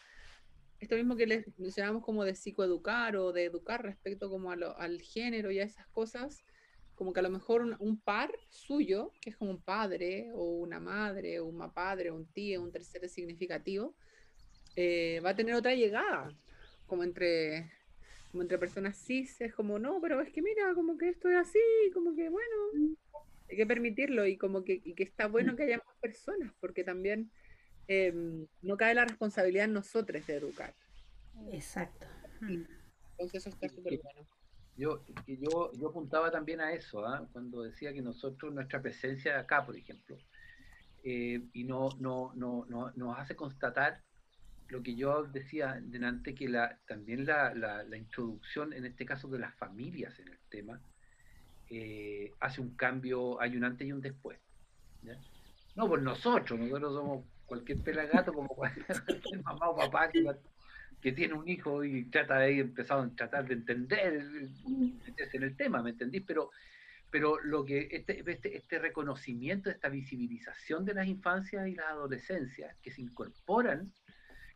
esto mismo que les mencionamos como de psicoeducar o de educar respecto como al género y a esas cosas, como que a lo mejor un, par suyo, que es como un padre o una madre o un padre o un tío, un tercer significativo, eh, va a tener otra llegada, como entre, como entre personas cis, es como, no, pero es que mira, como que esto es así, como que bueno, hay que permitirlo y como que, y que está bueno que haya más personas, porque también em, no cae la responsabilidad en nosotros de educar. Exacto. Mm. Entonces eso está súper bueno. Yo, yo, yo apuntaba también a eso, ¿ah? cuando decía que nosotros, nuestra presencia acá, por ejemplo, eh, y no, no, no, no, nos hace constatar lo que yo decía delante, que la, también la, introducción, en este caso, de las familias en el tema, eh, hace un cambio, hay un antes y un después. No por nosotros, nosotros somos cualquier pelagato como cualquier mamá o papá que, tiene un hijo y trata de empezar a tratar de entender, en el tema, ¿me entendís? Pero, pero lo que este, este, este reconocimiento, esta visibilización de las infancias y las adolescencias que se incorporan,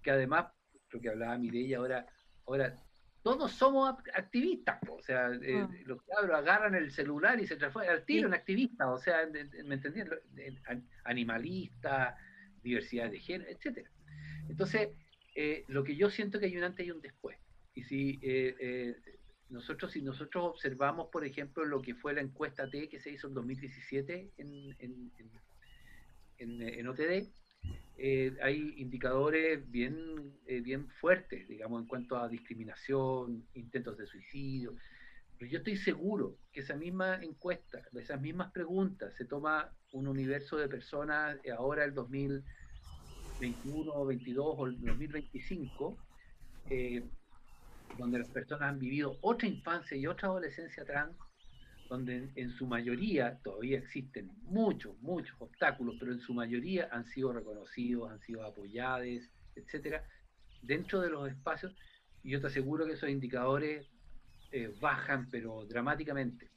que además, lo que hablaba Mireia ahora, ahora todos somos activistas, o sea, eh, Ah. los cabros agarran el celular y se transforman al tiro en activistas, o sea, ¿me entendían? Animalistas, diversidad de género, etcétera. Entonces, eh, lo que yo siento que hay un antes y un después. Y si eh, eh, nosotros, si nosotros observamos, por ejemplo, lo que fue la encuesta T que se hizo en 2017 en, en, en, en, en OTD, eh, hay indicadores bien, eh, bien fuertes, digamos, en cuanto a discriminación, intentos de suicidio. Pero yo estoy seguro que esa misma encuesta, esas mismas preguntas, se toma un universo de personas ahora el 2021, 22 o el 2025, eh, donde las personas han vivido otra infancia y otra adolescencia trans, donde en, en, su mayoría todavía existen muchos, muchos obstáculos, pero en su mayoría han sido reconocidos, han sido apoyados, etcétera, dentro de los espacios, y yo te aseguro que esos indicadores eh, bajan, pero dramáticamente.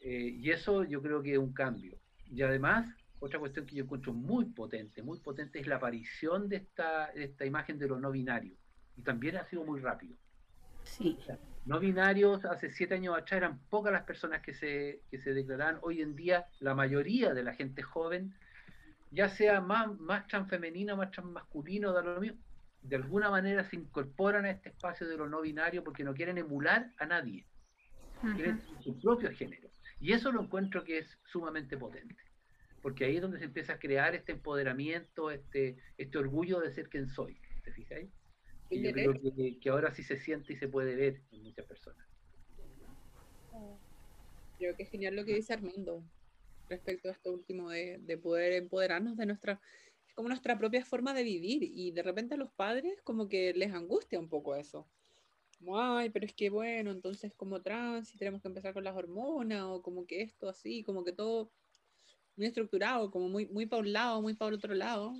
Eh, y eso yo creo que es un cambio. Y además, otra cuestión que yo encuentro muy potente, muy potente es la aparición de esta, de esta imagen de lo no binario. Y también ha sido muy rápido. Sí. O sea, no binarios hace siete años atrás eran pocas las personas que se, que se declaraban. Hoy en día la mayoría de la gente joven, ya sea más, más transfemenino, más transmasculino, da lo mismo, de alguna manera se incorporan a este espacio de lo no binario porque no quieren emular a nadie. Uh -huh. Quieren su propio género. Y eso lo encuentro que es sumamente potente. Porque ahí es donde se empieza a crear este empoderamiento, este, este orgullo de ser quien soy. ¿Te fijáis? Y yo creo que, que, ahora sí se siente y se puede ver en muchas personas. Creo que es genial lo que dice Armando respecto a esto último de, de poder empoderarnos de nuestra, es como nuestra propia forma de vivir y de repente a los padres como que les angustia un poco eso. Como, ay, pero es que bueno, entonces como trans y tenemos que empezar con las hormonas o como que esto así, como que todo muy estructurado, como muy, muy para un lado, muy para el otro lado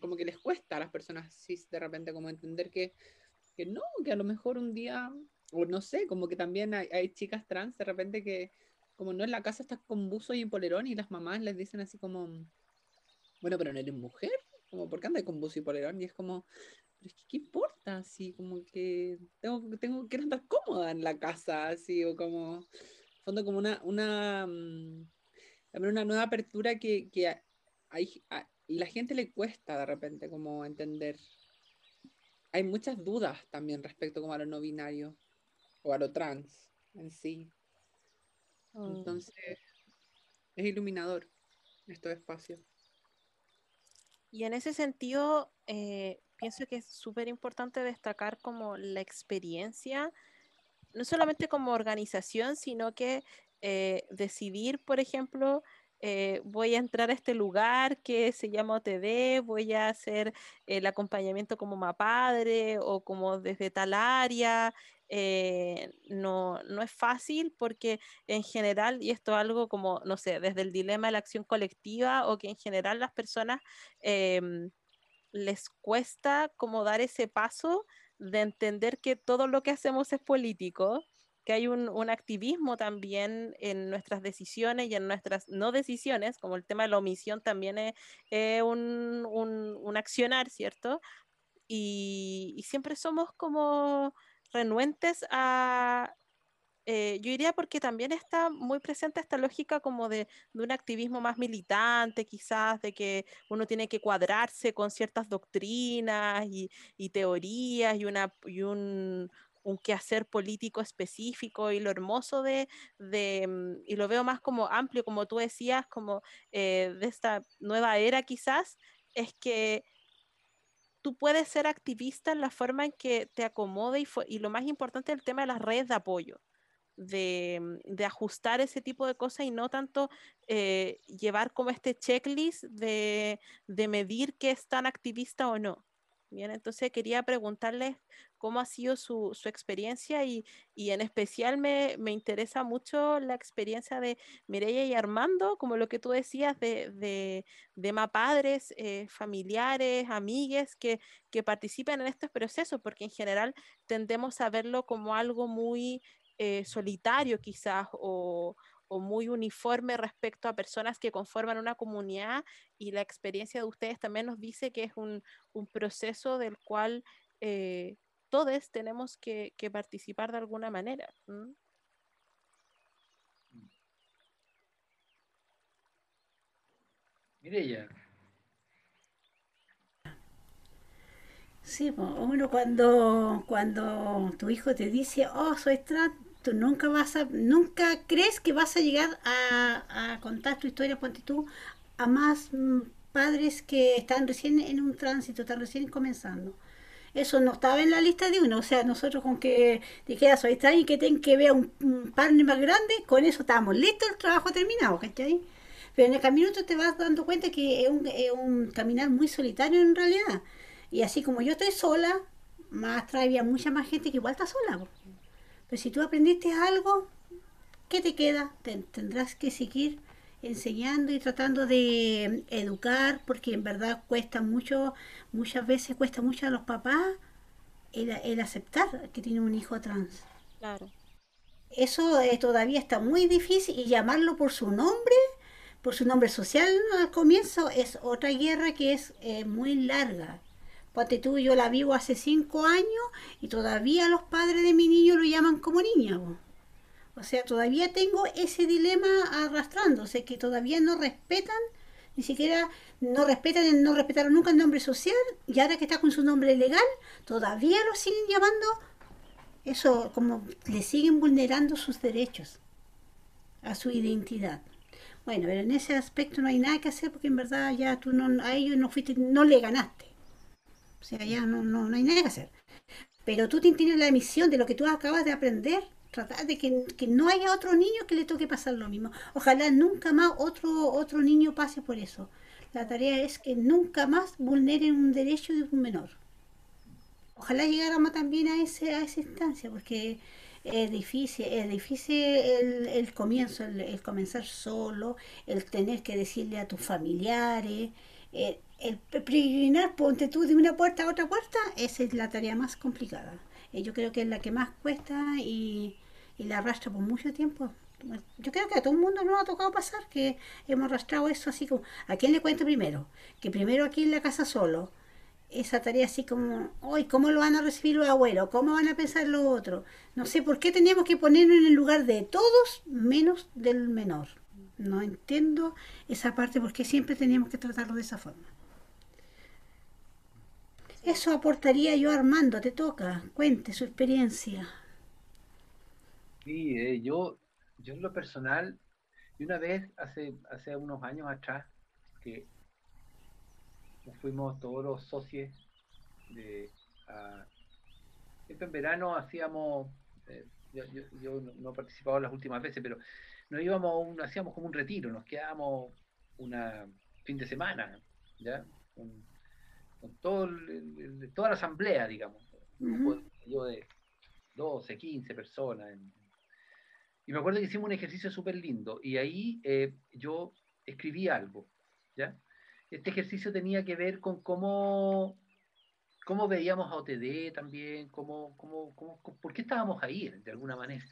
como que les cuesta a las personas cis de repente como entender que, que no, que a lo mejor un día, o no sé, como que también hay, hay, chicas trans de repente que como no en la casa estás con buzo y polerón y las mamás les dicen así como, bueno, pero no eres mujer, como, ¿por qué andas con buzo y polerón? Y es como, pero es que, ¿qué importa? Así como que tengo, tengo, quiero andar cómoda en la casa, así, o como, fondo como una, una, una nueva apertura que, que hay la gente le cuesta de repente como entender. Hay muchas dudas también respecto como a lo no binario o a lo trans en sí. Mm. Entonces, es iluminador estos espacios. Y en ese sentido, eh, pienso que es súper importante destacar como la experiencia, no solamente como organización, sino que eh, decidir, por ejemplo, eh, voy a entrar a este lugar que se llama OTD, voy a hacer el acompañamiento como mapadre o como desde tal área. Eh, no, no es fácil porque en general, y esto es algo como, no sé, desde el dilema de la acción colectiva o que en general las personas eh, les cuesta como dar ese paso de entender que todo lo que hacemos es político que hay un, un, activismo también en nuestras decisiones y en nuestras no decisiones, como el tema de la omisión también es eh, un, un, un, accionar, ¿cierto? Y, y, siempre somos como renuentes a... Eh, yo diría porque también está muy presente esta lógica como de, de, un activismo más militante, quizás, de que uno tiene que cuadrarse con ciertas doctrinas y, y teorías y, una, y un, un quehacer político específico y lo hermoso de, de, y lo veo más como amplio, como tú decías, como eh, de esta nueva era quizás, es que tú puedes ser activista en la forma en que te acomode y, y lo más importante el tema de las redes de apoyo. De, de, ajustar ese tipo de cosas y no tanto eh, llevar como este checklist de, de medir qué es tan activista o no. Bien, entonces quería preguntarles cómo ha sido su, su experiencia y, y, en especial me, me, interesa mucho la experiencia de Mireia y Armando, como lo que tú decías de, de, de padres, eh, familiares, amigues que, que participen en estos procesos, porque en general tendemos a verlo como algo muy eh, solitario quizás o, o muy uniforme respecto a personas que conforman una comunidad y la experiencia de ustedes también nos dice que es un, un proceso del cual eh, todos tenemos que, que participar de alguna manera. ¿m? Mireya, Sí, uno cuando, cuando tu hijo te dice, oh, soy trans, tú nunca vas a, nunca crees que vas a llegar a, contar tu historia, ponte tú, a más mm, padres que están recién en un tránsito, están recién comenzando. Eso no estaba en la lista de uno, o sea, nosotros con que dijera soy trans y que tenga que ver un, un partner más grande, con eso estábamos listos, el trabajo terminado, ¿cachai? Pero en el camino tú te vas dando cuenta que es un, es un caminar muy solitario en realidad. Y así como yo estoy sola, más atrás había mucha más gente que igual está sola. Pero si tú aprendiste algo, ¿qué te queda? Ten- tendrás que seguir enseñando y tratando de educar, porque en verdad cuesta mucho, muchas veces cuesta mucho a los papás el, el aceptar que tienen un hijo trans. Claro. Eso eh, todavía está muy difícil y llamarlo por su nombre, por su nombre social al comienzo, es otra guerra que es eh, muy larga. Ponte tú, yo la vivo hace cinco años y todavía los padres de mi niño lo llaman como niña. O sea, todavía tengo ese dilema arrastrándose, que todavía no respetan, ni siquiera no respetan, no respetaron nunca el nombre social y ahora que está con su nombre legal, todavía lo siguen llamando eso como le siguen vulnerando sus derechos a su identidad. Bueno, pero en ese aspecto no hay nada que hacer porque en verdad ya tú no, a ellos no fuiste, no le ganaste. O sea, ya no, no, no hay nada que hacer. Pero tú ti- tienes la misión de lo que tú acabas de aprender, tratar de que, que no haya otro niño que le toque pasar lo mismo. Ojalá nunca más otro, otro niño pase por eso. La tarea es que nunca más vulneren un derecho de un menor. Ojalá llegáramos también a, ese, a esa instancia, porque es difícil, es difícil el, el comienzo, el, el comenzar solo, el tener que decirle a tus familiares, el, el peregrinar, ponte tú de una puerta a otra puerta, esa es la tarea más complicada. Eh, Yo creo que es la que más cuesta y, la arrastra por mucho tiempo. Yo creo que a todo el mundo nos ha tocado pasar, que hemos arrastrado eso así como, ¿a quién le cuento primero? Que primero aquí en la casa solo, esa tarea así como, hoy, ¿cómo lo van a recibir los abuelos? ¿Cómo van a pensar los otros? No sé, ¿por qué teníamos que ponernos en el lugar de todos menos del menor? No entiendo esa parte, porque siempre teníamos que tratarlo de esa forma. Eso aportaría yo Armando, te toca, cuente su experiencia. sí, eh, yo, yo en lo personal, y una vez hace, hace unos años atrás, que fuimos todos los socios de, a- siempre en verano hacíamos, eh, yo, yo, no, he participado las últimas veces, pero nos íbamos, un- hacíamos como un retiro, nos quedábamos una fin de semana, ¿ya? Con, con todo el- el- toda la asamblea, digamos, un grupo Ujú. de- yo de 12, 15 personas. en- y me acuerdo que hicimos un ejercicio súper lindo y ahí eh, yo escribí algo, ¿ya? Este ejercicio tenía que ver con cómo, cómo veíamos a OTD también, cómo, cómo, cómo, por qué estábamos ahí, de alguna manera.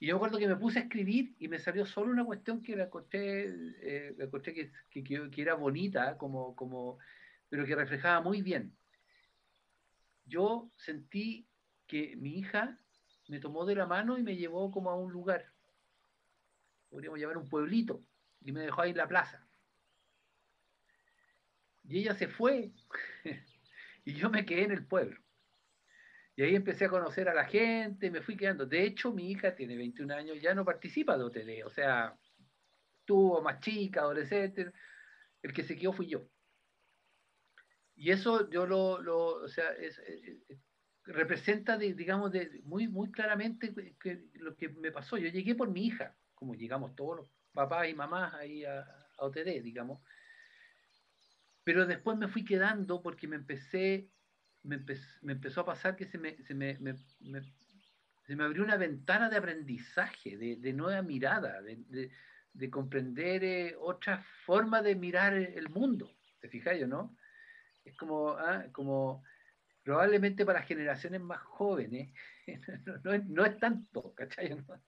Y yo me acuerdo que me puse a escribir y me salió solo una cuestión que la encontré, eh, la encontré que, que- que era bonita, como, como, pero que reflejaba muy bien. Yo sentí que mi hija me tomó de la mano y me llevó como a un lugar, podríamos llamar un pueblito, y me dejó ahí en la plaza. Y ella se fue y yo me quedé en el pueblo. Y ahí empecé a conocer a la gente, me fui quedando. De hecho, mi hija tiene 21 años, ya no participa de OTD, o sea, tuvo más chica, adolescente, el que se quedó fui yo. Y eso yo lo, o sea, es, es- es- representa, digamos, muy, muy claramente lo que me pasó. Yo llegué por mi hija, como llegamos todos los papás y mamás ahí a, a OTD, digamos. Pero después me fui quedando porque me empecé, me, empe- me empezó a pasar que se me, se me, se me abrió una ventana de aprendizaje, de, nueva mirada, de comprender eh, otra forma de mirar el mundo. ¿Te fijáis o no? Es como, ah, como probablemente para generaciones más jóvenes, no, es, no es tanto, ¿cachai?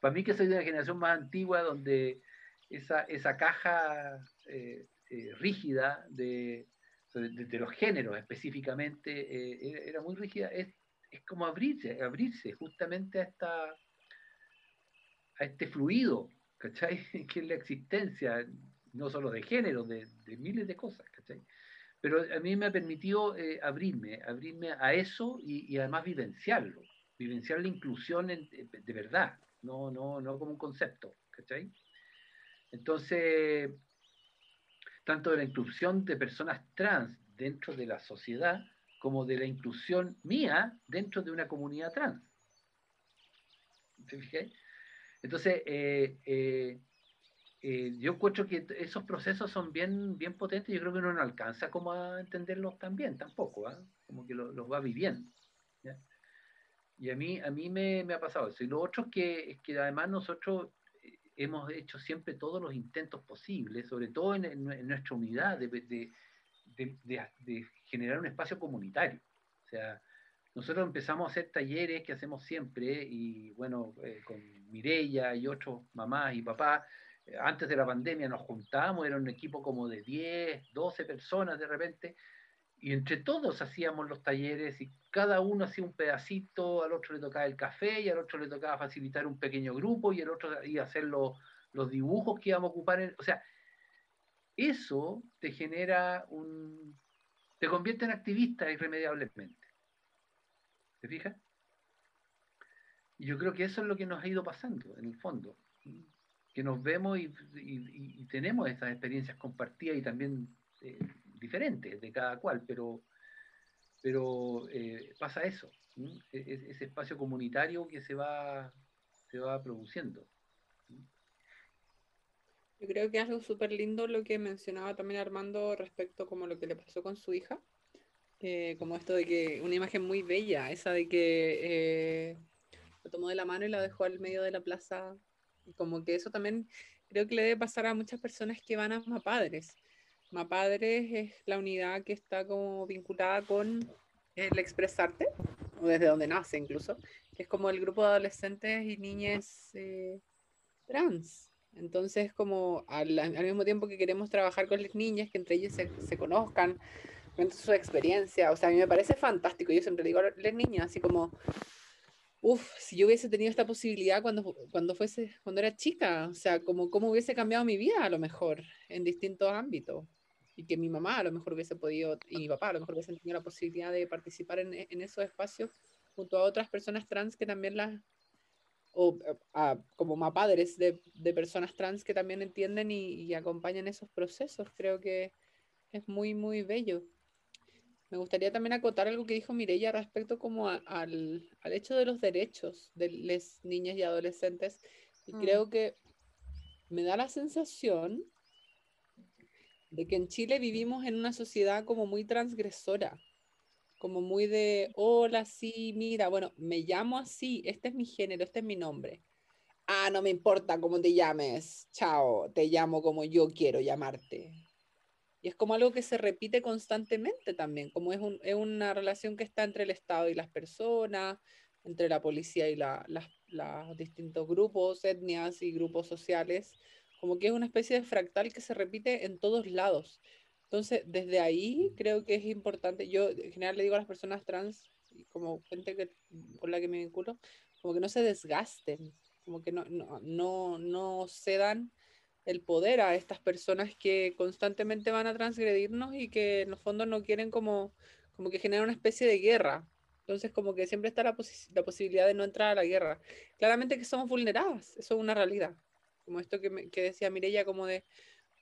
Para mí que soy de una generación más antigua donde esa, esa caja eh, eh, rígida de, de, los géneros específicamente, eh, era muy rígida, es, es, como abrirse, abrirse justamente a, a este fluido, ¿cachai? que es la existencia, no solo de género, de, de miles de cosas, ¿cachai? Pero a mí me ha permitido eh, abrirme, abrirme a eso y, además vivenciarlo, vivenciar la inclusión de verdad, no, no, no como un concepto, ¿cachai? Entonces, tanto de la inclusión de personas trans dentro de la sociedad, como de la inclusión mía dentro de una comunidad trans. ¿Se fijé? Entonces, eh, eh, eh, yo encuentro que esos procesos son bien, bien potentes, yo creo que uno no alcanza como a entenderlos también, tampoco, ¿ah? como que los va viviendo. Y a mí, a mí me, me, ha pasado eso. Y lo otro es que, es que además nosotros hemos hecho siempre todos los intentos posibles, sobre todo en, nuestra unidad, de, de, de, generar un espacio comunitario. O sea, nosotros empezamos a hacer talleres que hacemos siempre, y bueno, eh, con Mirella y otros mamás y papás, eh, antes de la pandemia nos juntábamos, era un equipo como de 10, 12 personas de repente, y entre todos hacíamos los talleres y cada uno hacía un pedacito, al otro le tocaba el café y al otro le tocaba facilitar un pequeño grupo y el otro iba a hacer los, dibujos que íbamos a ocupar. o sea, eso te genera un... te convierte en activista irremediablemente. ¿Te fijas? Y yo creo que eso es lo que nos ha ido pasando, en el fondo. Que nos vemos y, tenemos esas experiencias compartidas y también eh, diferentes de cada cual, pero, pero eh, pasa eso, e-, ese espacio comunitario que se va, se va produciendo. Yo creo que es algo súper lindo lo que mencionaba también Armando respecto como lo que le pasó con su hija, eh, como esto de que una imagen muy bella, esa de que eh, lo tomó de la mano y la dejó al medio de la plaza, como que eso también creo que le debe pasar a muchas personas que van a padres Mapadres es la unidad que está como vinculada con el expresarte, o desde donde nace incluso, que es como el grupo de adolescentes y niñas eh, trans. Entonces, como al, al, mismo tiempo que queremos trabajar con las niñas, que entre ellas se, se conozcan, cuenten su experiencia, o sea, a mí me parece fantástico. Yo siempre digo a las niñas, así como, uff, si yo hubiese tenido esta posibilidad cuando, cuando, fuese, cuando era chica, o sea, como cómo hubiese cambiado mi vida a lo mejor en distintos ámbitos y que mi mamá a lo mejor hubiese podido, y mi papá a lo mejor hubiesen tenido la posibilidad de participar en, en esos espacios junto a otras personas trans que también las, o a, como más padres de, de, personas trans que también entienden y, y, acompañan esos procesos. Creo que es muy, muy bello. Me gustaría también acotar algo que dijo Mireya respecto como al, al, hecho de los derechos de las niñas y adolescentes. Y mm. creo que me da la sensación de que en Chile vivimos en una sociedad como muy transgresora, como muy de, hola, sí, mira, bueno, me llamo así, este es mi género, este es mi nombre. Ah, no me importa cómo te llames, chao, te llamo como yo quiero llamarte. Y es como algo que se repite constantemente también, como es, un, es una relación que está entre el Estado y las personas, entre la policía y la, los distintos grupos, etnias y grupos sociales como que es una especie de fractal que se repite en todos lados. Entonces, desde ahí creo que es importante, yo en general le digo a las personas trans, como gente que, con la que me vinculo, como que no se desgasten, como que no, no, no, no cedan el poder a estas personas que constantemente van a transgredirnos y que en los fondos no quieren como, como que generar una especie de guerra. Entonces, como que siempre está la, la posibilidad de no entrar a la guerra. Claramente que somos vulneradas, eso es una realidad como esto que, que decía Mirella, como de,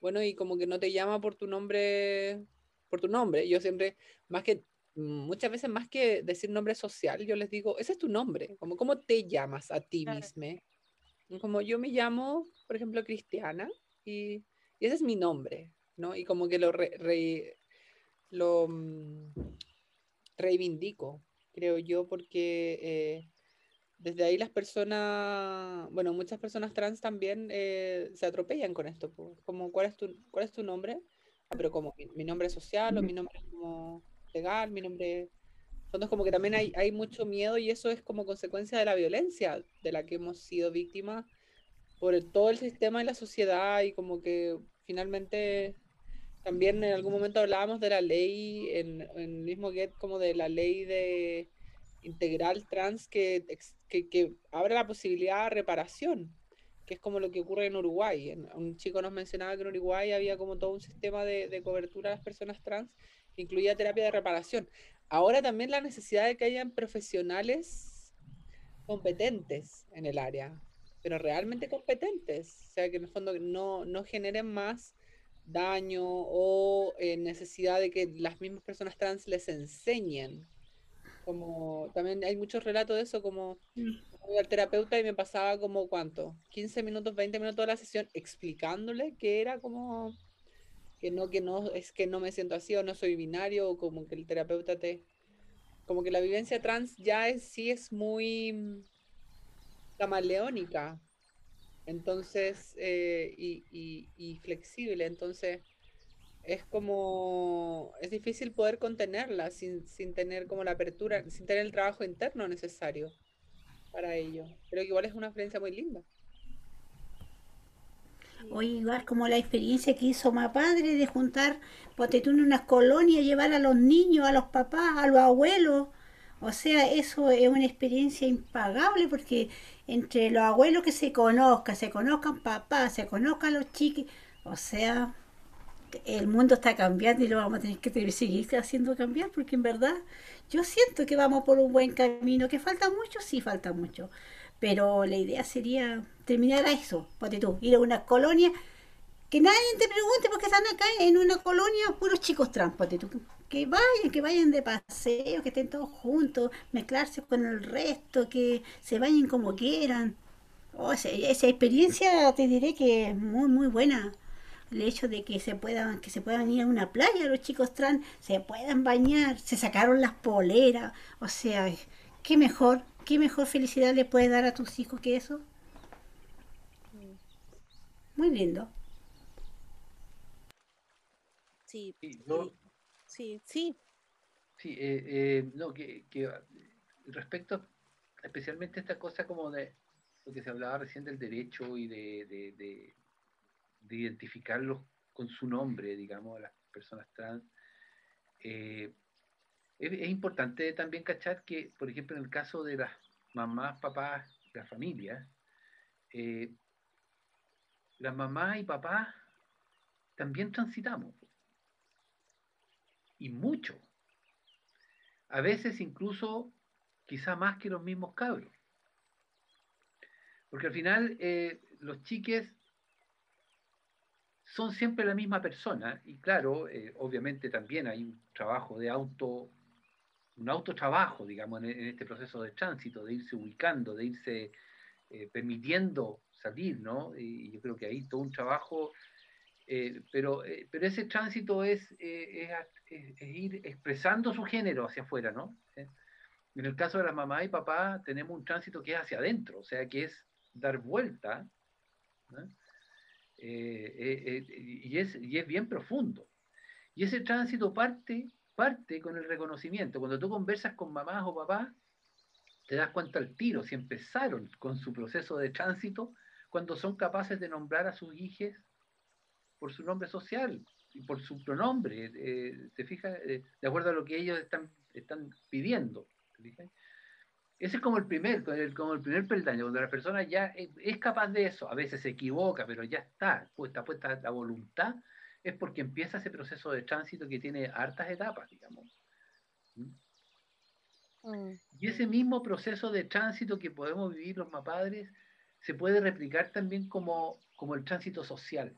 bueno, y como que no te llama por tu nombre, por tu nombre. Yo siempre, más que, muchas veces más que decir nombre social, yo les digo, ese es tu nombre, como cómo te llamas a ti mismo. Como yo me llamo, por ejemplo, Cristiana, y, y ese es mi nombre, ¿no? Y como que lo, lo mm, reivindico, creo yo, porque eh, desde ahí las personas, bueno, muchas personas trans también eh, se atropellan con esto, como ¿cuál es tu, cuál es tu nombre? Ah, pero como mi, nombre es social o mi nombre es como legal, mi nombre... Entonces como que también hay, hay mucho miedo y eso es como consecuencia de la violencia de la que hemos sido víctimas por todo el sistema y la sociedad y como que finalmente También en algún momento hablábamos de la ley, en, en el mismo Get, como de la ley de integral trans que, que, que abre la posibilidad de reparación, que es como lo que ocurre en Uruguay. Un chico nos mencionaba que en Uruguay había como todo un sistema de, de cobertura a las personas trans que incluía terapia de reparación. Ahora también la necesidad de que hayan profesionales competentes en el área, pero realmente competentes, o sea, que en el fondo no, no generen más daño o eh, necesidad de que las mismas personas trans les enseñen. Como también hay muchos relatos de eso, como voy al terapeuta y me pasaba como cuánto, 15 minutos, 20 minutos de la sesión explicándole que era como que no, que no, es que no me siento así o no soy binario o como que el terapeuta te, como que la vivencia trans ya es, sí es muy camaleónica, entonces, eh, y, flexible. Entonces, es como, es difícil poder contenerla sin, sin, tener como la apertura, sin tener el trabajo interno necesario para ello. Pero igual es una experiencia muy linda. O igual como la experiencia que hizo mi padre de juntar, pues tú en unas colonias, llevar a los niños, a los papás, a los abuelos. O sea, eso es una experiencia impagable porque entre los abuelos que se conozcan, se conozcan papás, se conozcan los chiquis, o sea, el mundo está cambiando y lo vamos a tener que seguir haciendo cambiar porque en verdad yo siento que vamos por un buen camino, que falta mucho, sí falta mucho, pero la idea sería terminar a eso, ponte tú, ir a una colonia, que nadie te pregunte por qué están acá en una colonia puros chicos trans, ponte que vayan, que vayan de paseo, que estén todos juntos, mezclarse con el resto, que se vayan como quieran. Oh, esa, experiencia te diré que es muy muy buena. El hecho de que se puedan, que se puedan ir a una playa los chicos trans, se puedan bañar, se sacaron las poleras, o sea, qué mejor, qué mejor felicidad le puedes dar a tus hijos que eso. Muy lindo. Sí, sí sí, sí. Sí, eh, eh, no, que, respecto especialmente a esta cosa como de lo que se hablaba recién del derecho y de, de, identificarlos con su nombre, digamos, a las personas trans, eh, es, importante también cachar que, por ejemplo, en el caso de las mamás, papás, las familias, las mamás y papás también transitamos y mucho. A veces incluso quizá más que los mismos cabros. Porque al final eh, los chiques son siempre la misma persona y claro, eh, obviamente también hay un trabajo de auto, un autotrabajo, digamos, en, este proceso de tránsito, de irse ubicando, de irse eh, permitiendo salir, ¿no? Y yo creo que hay todo un trabajo eh, pero, eh, pero ese tránsito es, ir expresando su género hacia afuera, ¿no? En el caso de la mamá y papá tenemos un tránsito que es hacia adentro, o sea, que es dar vuelta, y, es, y es bien profundo. Y ese tránsito parte, con el reconocimiento. Cuando tú conversas con mamás o papás, te das cuenta al tiro si empezaron con su proceso de tránsito cuando son capaces de nombrar a sus hijos por su nombre social y por su pronombre, eh, ¿te fijas? Eh, de acuerdo a lo que ellos están, están pidiendo. Ese es como el primer, como el primer peldaño, donde la persona ya es, capaz de eso, a veces se equivoca, pero ya está puesta, puesta la voluntad, es porque empieza ese proceso de tránsito que tiene hartas etapas, digamos. ¿Mm? Mm. Y ese mismo proceso de tránsito que podemos vivir los mapadres se puede replicar también como, como el tránsito social.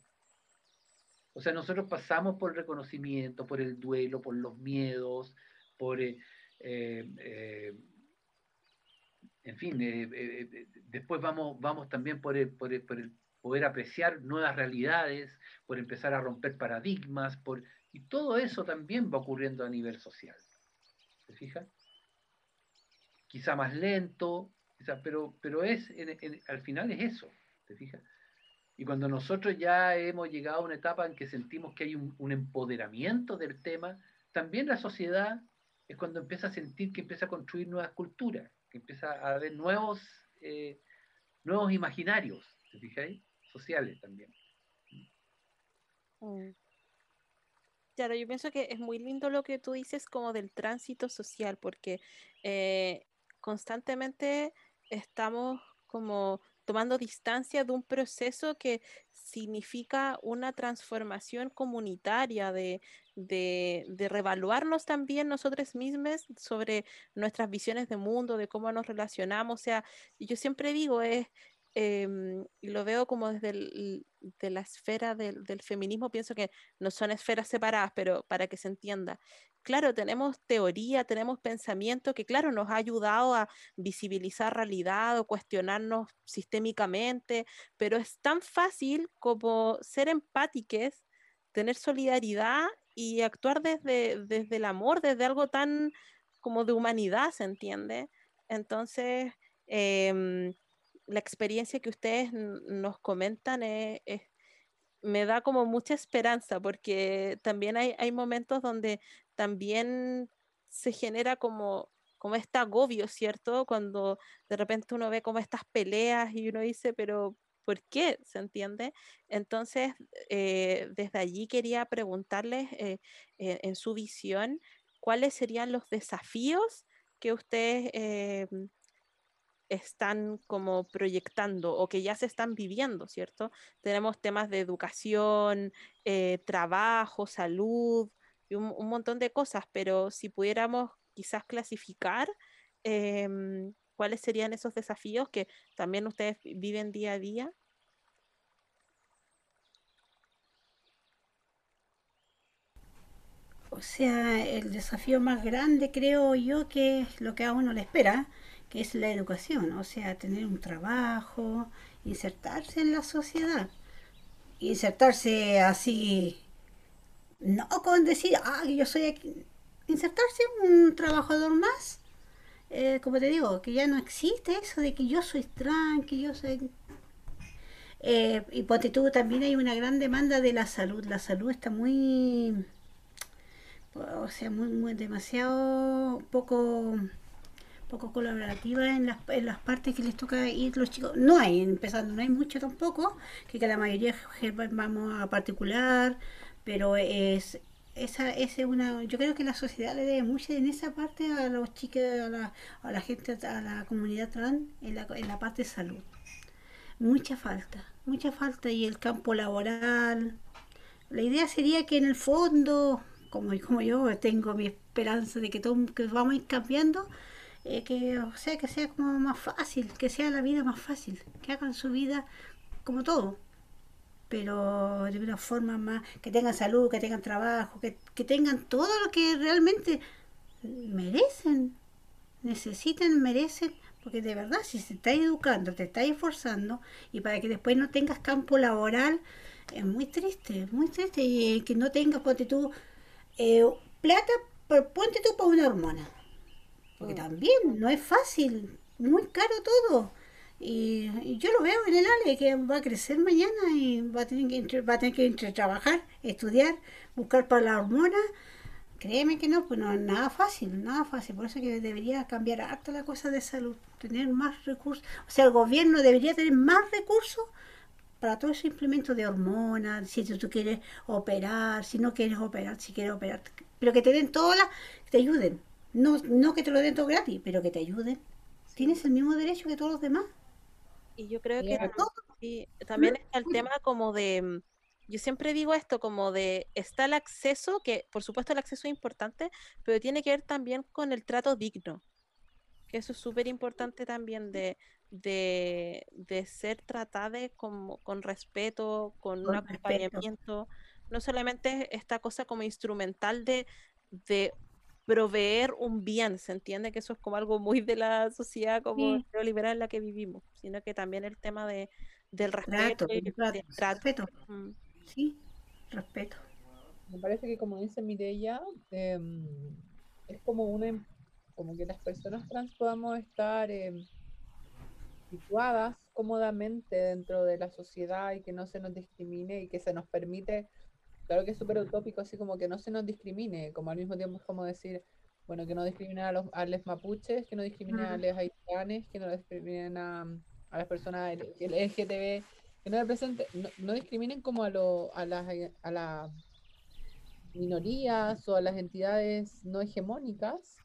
O sea, nosotros pasamos por el reconocimiento, por el duelo, por los miedos, por, eh, eh, eh, en fin, después vamos, vamos también por el, por, el, poder apreciar nuevas realidades, por empezar a romper paradigmas, por, y todo eso también va ocurriendo a nivel social. ¿Se fija? Quizá más lento, pero, pero es, al final es eso, ¿te fijas? Y cuando nosotros ya hemos llegado a una etapa en que sentimos que hay un, empoderamiento del tema, también la sociedad es cuando empieza a sentir que empieza a construir nuevas culturas, que empieza a haber nuevos, eh, nuevos imaginarios, ¿se fijáis? Sociales también. Mm. Claro, yo pienso que es muy lindo lo que tú dices como del tránsito social, porque eh, constantemente estamos como tomando distancia de un proceso que significa una transformación comunitaria, de, de, de revaluarnos también nosotros mismos sobre nuestras visiones de mundo, de cómo nos relacionamos. O sea, yo siempre digo, es, y lo veo como desde el, de la esfera del, del, feminismo, pienso que no son esferas separadas, pero para que se entienda. Claro, tenemos teoría, tenemos pensamiento que, claro, nos ha ayudado a visibilizar realidad o cuestionarnos sistémicamente, pero es tan fácil como ser empátiques, tener solidaridad y actuar desde, desde el amor, desde algo tan como de humanidad, ¿se entiende? Entonces, eh, la experiencia que ustedes nos comentan me da como mucha esperanza, porque también hay, hay momentos donde también se genera como, como este agobio, ¿cierto? Cuando de repente uno ve como estas peleas y uno dice, pero ¿por qué? ¿Se entiende? Entonces, eh, desde allí quería preguntarles eh, eh, en su visión, ¿cuáles serían los desafíos que ustedes están como proyectando o que ya se están viviendo, ¿cierto? Tenemos temas de educación, trabajo, salud y un, montón de cosas, pero si pudiéramos quizás clasificar eh, cuáles serían esos desafíos que también ustedes viven día a día. O sea, el desafío más grande creo yo que es lo que a uno le espera, que es la educación, o sea, tener un trabajo, insertarse en la sociedad, insertarse así, no con decir, ah, yo soy aquí, insertarse un trabajador más eh, como te digo, que ya no existe eso de que yo soy trans, que yo soy... Eh, y ponte tú, también hay una gran demanda de la salud. La salud está muy, o sea, muy, muy demasiado poco poco colaborativa en las, en las partes que les toca ir los chicos. No hay, empezando, no hay mucho tampoco, que, que la mayoría vamos a particular, pero es esa es una yo creo que la sociedad le debe mucho en esa parte a los chicos a la, a la gente a la comunidad trans en la, en la parte de salud mucha falta mucha falta y el campo laboral la idea sería que en el fondo como, como yo tengo mi esperanza de que todo que vamos a ir cambiando eh, que o sea que sea como más fácil que sea la vida más fácil que hagan su vida como todo pero de una forma más, que tengan salud, que tengan trabajo, que, que tengan todo lo que realmente merecen, necesitan, merecen, porque de verdad, si se está educando, te está esforzando, y para que después no tengas campo laboral, es muy triste, muy triste, y que no tengas, ponte tú, eh, plata, ponte tú para una hormona, porque mm. también no es fácil, muy caro todo. Y, yo lo veo en el Ale, que va a crecer mañana y va a tener que, entre, va a tener que entre trabajar, estudiar, buscar para la hormona. Créeme que no, pues no es nada fácil, nada fácil. Por eso que debería cambiar harto la cosa de salud, tener más recursos. O sea, el gobierno debería tener más recursos para todo ese implemento de hormonas, si tú quieres operar, si no quieres operar, si quieres operar. Pero que te den todas las, que te ayuden. No, no que te lo den todo gratis, pero que te ayuden. Tienes el mismo derecho que todos los demás. Y yo creo que también está el tema como de, mm, yo siempre digo esto, como de, está el acceso, que por supuesto el acceso es importante, pero tiene que ver también con el trato digno, que eso es súper importante también de, de, de ser tratada con, con respeto, con, un acompañamiento, no solamente esta cosa como instrumental de, de proveer un bien, ¿se entiende? Que eso es como algo muy de la sociedad como sí. neoliberal en la que vivimos, sino que también el tema de, del respeto. Trato, y, trato, respeto. Mm. Sí, respeto. Me parece que como dice Mireya, eh, es como una como que las personas trans podamos estar eh, situadas cómodamente dentro de la sociedad y que no se nos discrimine y que se nos permite claro que es súper utópico, así como que no se nos discrimine, como al mismo tiempo es como decir, bueno, que no discriminen a los, a los mapuches, que no discriminen a los haitianes, que no discriminen a, a las personas LGTB, que no representen, no, no discriminen como a, lo, a las a la minorías o a las entidades no hegemónicas,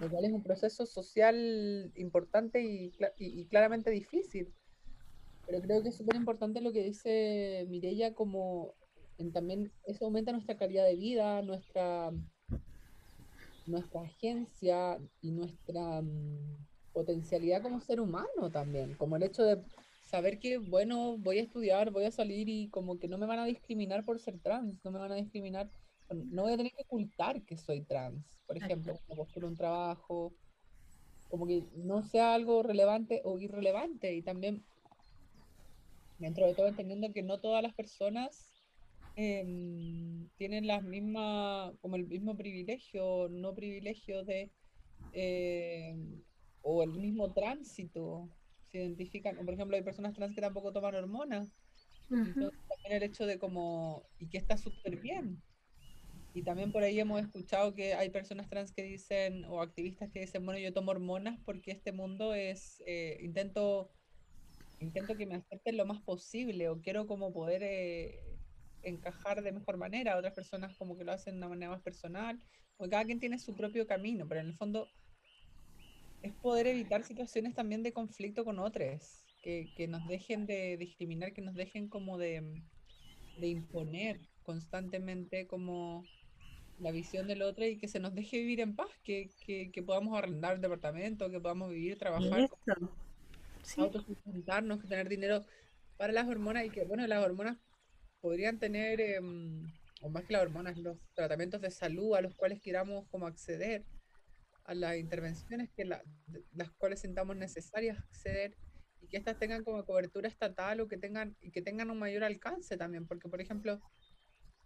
lo cual es un proceso social importante y, y claramente difícil. Pero creo que es súper importante lo que dice Mirella, como en también eso aumenta nuestra calidad de vida, nuestra, nuestra agencia y nuestra mm, potencialidad como ser humano también, como el hecho de saber que, bueno, voy a estudiar, voy a salir y como que no me van a discriminar por ser trans, no me van a discriminar, no voy a tener que ocultar que soy trans, por ejemplo, cuando postulo un trabajo, como que no sea algo relevante o irrelevante y también dentro de todo entendiendo que no todas las personas em, tienen las mismas, como el mismo privilegio, no privilegio de, em, o el mismo tránsito, se identifican, por ejemplo, hay personas trans que tampoco toman hormonas, también el hecho de como, y que está súper bien. Y también por ahí hemos escuchado que hay personas trans que dicen, o activistas que dicen, bueno, yo tomo hormonas porque este mundo es, eh, intento intento que me acepten lo más posible o quiero como poder eh, encajar de mejor manera. Otras personas como que lo hacen de una manera más personal. Porque cada quien tiene su propio camino, pero en el fondo es poder evitar situaciones también de conflicto con otros, que, que nos dejen de discriminar, que nos dejen como de, de imponer constantemente como la visión del otro y que se nos deje vivir en paz, que, que, que podamos arrendar el departamento, que podamos vivir, trabajar sí. autosustentarnos, tener dinero para las hormonas y que, bueno, las hormonas podrían tener, em, o más que las hormonas, los tratamientos de salud a los cuales queramos como acceder, a las intervenciones que las cuales sentamos necesarias acceder y que estas tengan como cobertura estatal o que tengan y que tengan un mayor alcance también, porque por ejemplo,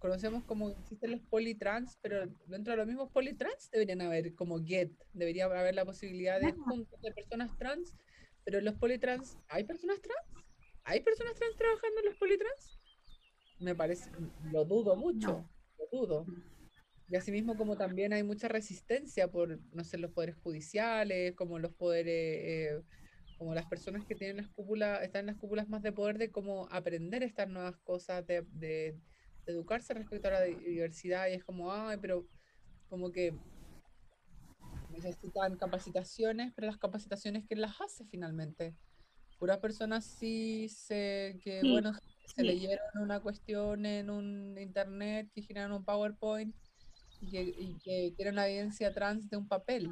conocemos como existen los politrans, pero dentro de los mismos politrans deberían haber como GET, debería haber la posibilidad de juntos de personas trans pero los politrans, ¿hay personas trans? ¿Hay personas trans trabajando en los politrans? Me parece, lo dudo mucho, lo dudo. Y asimismo como también hay mucha resistencia por, no sé, los poderes judiciales, como los poderes, eh, como las personas que tienen las cúpulas, están en las cúpulas más de poder de cómo aprender estas nuevas cosas, de, de educarse respecto a la diversidad, y es como, ay, pero como que necesitan capacitaciones, pero las capacitaciones, ¿quién las hace finalmente? Puras personas sí se, que, bueno, se leyeron una cuestión en un internet, que generan un PowerPoint y que, y que tienen la evidencia trans de un papel.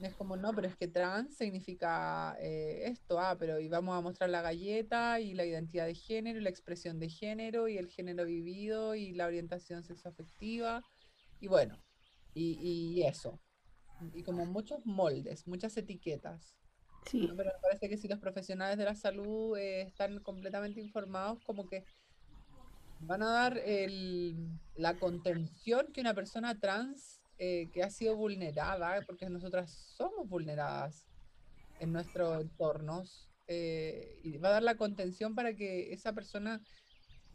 Es como, no, pero es que trans significa eh, esto, ah, pero y vamos a mostrar la galleta y la identidad de género y la expresión de género y el género vivido y la orientación sexoafectiva y bueno, y, y eso y como muchos moldes, muchas etiquetas. Pero me parece que si los profesionales de la salud eh, están completamente informados, como que van a dar el, la contención que una persona trans eh, que ha sido vulnerada, porque nosotras somos vulneradas en nuestros entornos, eh, y va a dar la contención para que esa persona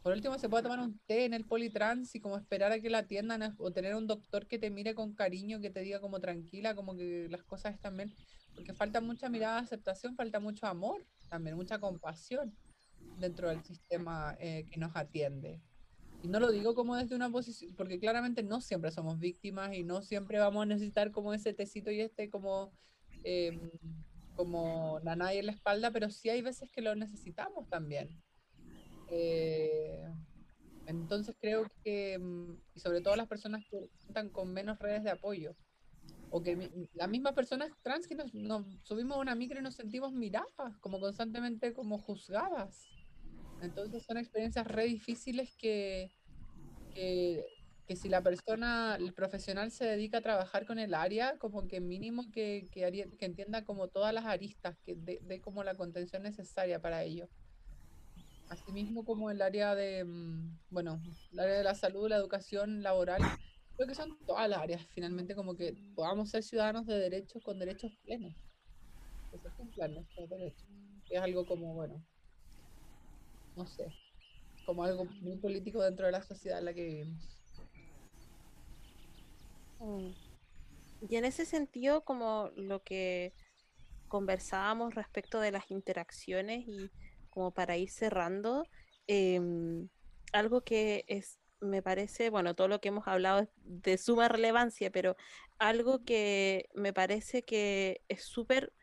por último, se puede tomar un té en el politrans y como esperar a que la atiendan o tener un doctor que te mire con cariño, que te diga como tranquila, como que las cosas están bien. Porque falta mucha mirada de aceptación, falta mucho amor también, mucha compasión dentro del sistema eh, que nos atiende. Y no lo digo como desde una posición, porque claramente no siempre somos víctimas y no siempre vamos a necesitar como ese tecito y este como, eh, como nanay en la espalda, pero sí hay veces que lo necesitamos también. Eh, entonces creo que, mm, y sobre todo las personas que cuentan con menos redes de apoyo, o que las mismas personas trans que nos, subimos a una micro y nos sentimos miradas, como constantemente como juzgadas. Entonces son experiencias re difíciles que, que, que, si la persona, el profesional se dedica a trabajar con el área, como que mínimo que, que, que entienda como todas las aristas, que dé como la contención necesaria para ello. Asimismo como el área de, mm, bueno, el área de la salud, la educación laboral, creo que son todas las áreas, finalmente como que podamos ser ciudadanos de derechos con derechos plenos. Eso es un plan, derechos. Es algo como, bueno, no sé, como algo muy político dentro de la sociedad en la que vivimos. Mm. Y en ese sentido, como lo que conversábamos respecto de las interacciones y como para ir cerrando, em, algo que es me parece, bueno, todo lo que hemos hablado es de suma relevancia, pero algo que me parece que es súper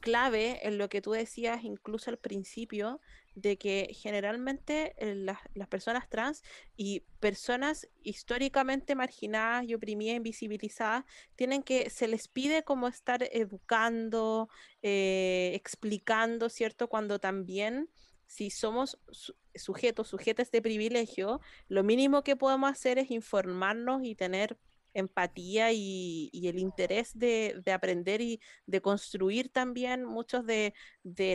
clave en lo que tú decías incluso al principio, de que generalmente eh, las, las, personas trans y personas históricamente marginadas y oprimidas, invisibilizadas, tienen que, se les pide como estar educando, eh, explicando, ¿cierto? Cuando también si somos sujetos, sujetas de privilegio, lo mínimo que podemos hacer es informarnos y tener empatía y, el interés de, aprender y de construir también muchas de,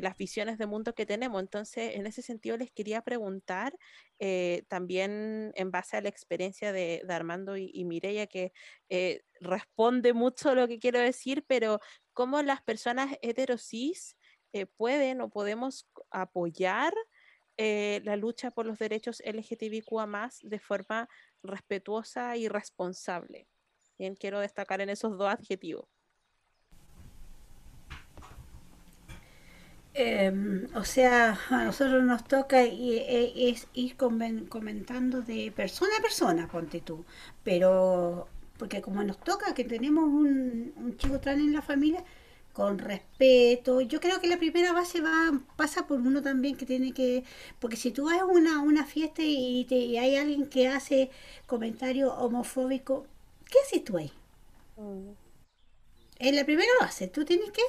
las visiones de mundo que tenemos. Entonces, en ese sentido, les quería preguntar, eh, también en base a la experiencia de, Armando y, y Mireia, que eh, responde mucho a lo que quiero decir, pero cómo las personas heterosis eh, pueden o podemos apoyar la lucha por los derechos LGTBIQA más de forma respetuosa y responsable. Bien, quiero destacar en esos dos adjetivos. Em, o sea, a nosotros nos toca y, e, es ir comentando de persona a persona, ponte tú. Pero, porque como nos toca que tenemos un, un chico trans en la familia, con respeto. Yo creo que la primera base va pasa por uno también que tiene que, porque si tú vas a una, una fiesta y, te, hay alguien que hace comentarios homofóbicos, ¿qué haces tú ahí? Mm. En la primera base, tú tienes que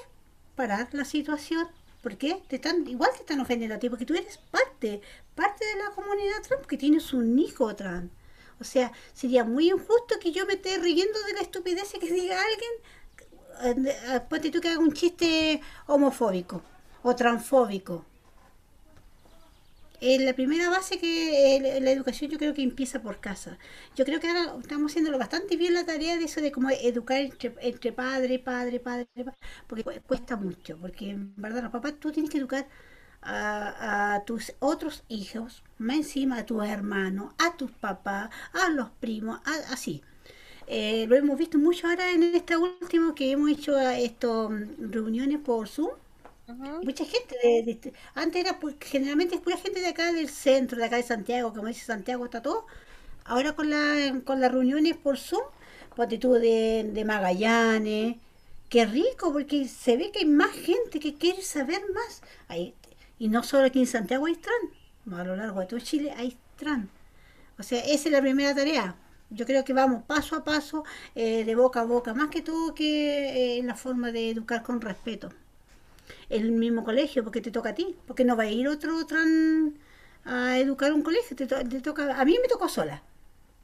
parar la situación. porque Te están, igual te están ofendiendo a ti, porque tú eres parte, parte de la comunidad trans, porque tienes un hijo trans. O sea, sería muy injusto que yo me esté riendo de la estupidez que diga alguien ponte tú que haga un chiste homofóbico o transfóbico. Eh, la primera base que la educación yo creo que empieza por casa. Yo creo que ahora estamos haciéndolo bastante bien la tarea de eso de cómo educar entre, padre, padre, padre, porque cuesta mucho, porque en verdad los papás tú tienes que educar a, a, tus otros hijos, más encima a tus hermanos, a tus papás, a los primos, así. Eh, lo hemos visto mucho ahora en esta última que hemos hecho estos mm, reuniones por Zoom. Mucha gente, de, antes era pues, generalmente es pura gente de acá del centro, de acá de Santiago, como dice Santiago está todo. Ahora con, la, con las reuniones por Zoom, ponte de, de Magallanes, qué rico, porque se ve que hay más gente que quiere saber más. Hay, y no solo aquí en Santiago hay trans, a lo largo de todo Chile hay trans. O sea, esa es la primera tarea, yo creo que vamos paso a paso, eh, de boca a boca, más que todo que en eh, la forma de educar con respeto. El mismo colegio, porque te toca a ti, porque no va a ir otro, otro a educar un colegio, te, toca, a mí me tocó sola.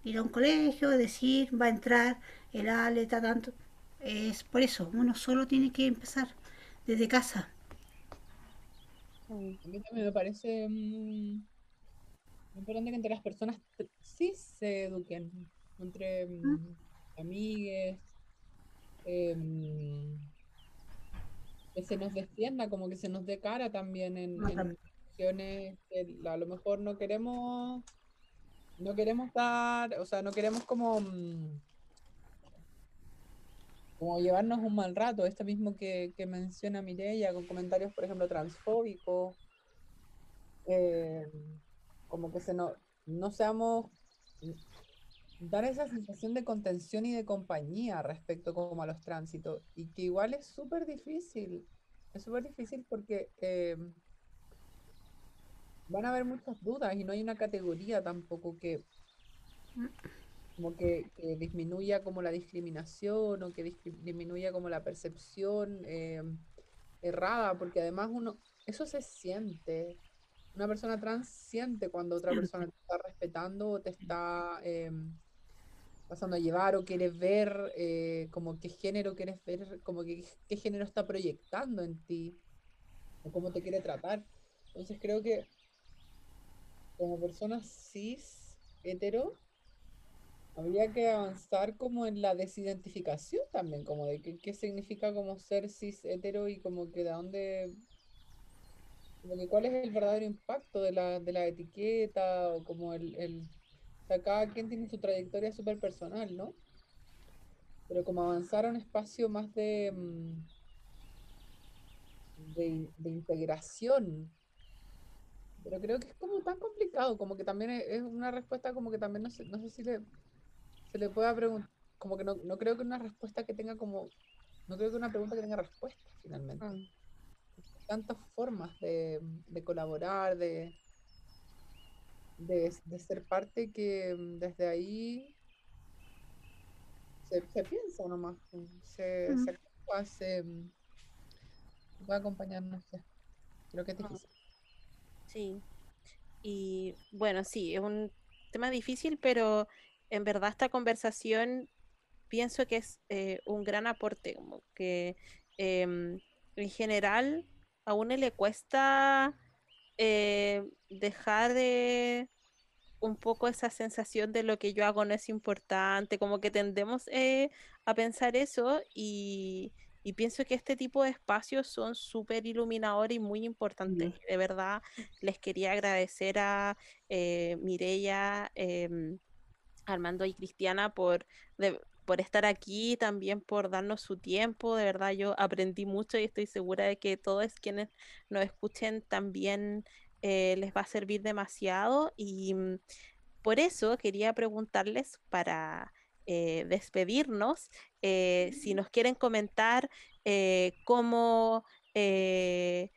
Ir a un colegio, decir, va a entrar el aleta, tanto. Es por eso, uno solo tiene que empezar desde casa. A mí también me parece mm, importante que entre las personas sí se eduquen entre mm, amigues, em, que se nos defienda, como que se nos dé cara también en, situaciones que a lo mejor no queremos, no queremos dar, o sea, no queremos como, mm, como llevarnos un mal rato, esto mismo que, menciona Mireia, con comentarios, por ejemplo, transfóbicos, em, como que se no, no seamos dar esa sensación de contención y de compañía respecto como a los tránsitos y que igual es súper difícil, es súper difícil porque eh, van a haber muchas dudas y no hay una categoría tampoco que como que, disminuya como la discriminación o que disminuya como la percepción eh, errada, porque además uno, eso se siente, una persona trans siente cuando otra persona te está respetando o te está em, pasando a llevar o quieres ver eh, como qué género quieres ver, como que qué género está proyectando en ti o cómo te quiere tratar. Entonces creo que como personas cis, hetero, habría que avanzar como en la desidentificación también, como de qué, qué significa como ser cis, hetero y como que de dónde, como que cuál es el verdadero impacto de la, de la etiqueta o como el, el cada quien tiene su trayectoria súper personal, ¿no? Pero como avanzar a un espacio más de, mm, de, integración Pero creo que es como tan complicado, como que también es, es una respuesta como que también no sé, no sé si le, se le pueda preguntar, como que no, no creo que una respuesta que tenga como, no creo que una pregunta que tenga respuesta finalmente. Mm. Tantas formas de, de colaborar, de, de, de ser parte que mm, desde ahí se, se piensa nomás, mm, se, Mm. se se, mm, puede acompañar, no sé. Creo que es difícil. Sí. Y bueno, sí, es un tema difícil, pero en verdad esta conversación pienso que es eh, un gran aporte, como que em, en general a uno le cuesta eh, dejar de un poco esa sensación de lo que yo hago no es importante, como que tendemos eh, a pensar eso y, y pienso que este tipo de espacios son súper iluminadores y muy importantes. Sí. De verdad, les quería agradecer a eh, Mireia, em, Armando y Cristiana por, de- por estar aquí, también por darnos su tiempo. De verdad, yo aprendí mucho y estoy segura de que todos quienes nos escuchen también eh, les va a servir demasiado. Y mm, por eso quería preguntarles para eh, despedirnos, eh, si nos quieren comentar cómo... eh,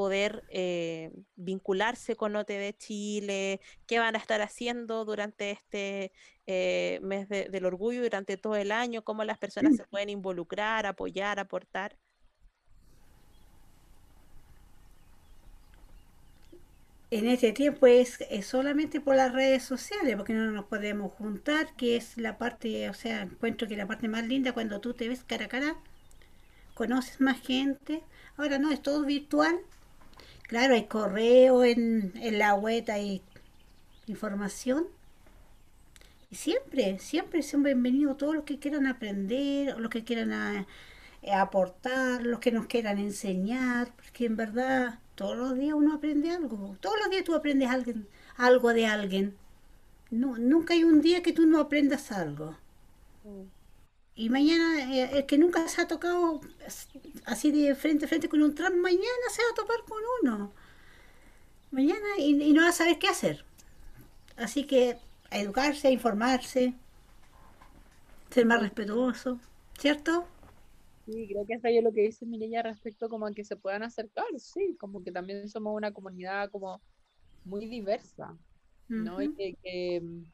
poder eh, vincularse con OTD Chile, qué van a estar haciendo durante este eh, mes de- del orgullo, durante todo el año, cómo las personas se pueden involucrar, apoyar, aportar. En este tiempo es, es solamente por las redes sociales, porque no nos podemos juntar, que es la parte, o sea, encuentro que la parte más linda cuando tú te ves cara a cara, conoces más gente. Ahora no, es todo virtual. Claro, hay correo en, en la web, hay información. Y siempre, siempre son bienvenidos todos los que quieran aprender, los que quieran eh, aportar, los que nos quieran enseñar, porque en verdad todos los días uno aprende algo. Todos los días tú aprendes algo de alguien. No, nunca hay un día que tú no aprendas algo. Y mañana, eh, el que nunca se ha tocado as- así de frente a frente con un trans, mañana se va a topar con uno. Mañana y, y no va a saber qué hacer. Así que a educarse, a informarse, ser más respetuoso, ¿cierto? Sí, creo que hasta yo lo que dice Mireya respecto como a que se puedan acercar, sí, como que también somos una comunidad como muy diversa, ¿no? Y Ujú. que, que, mm,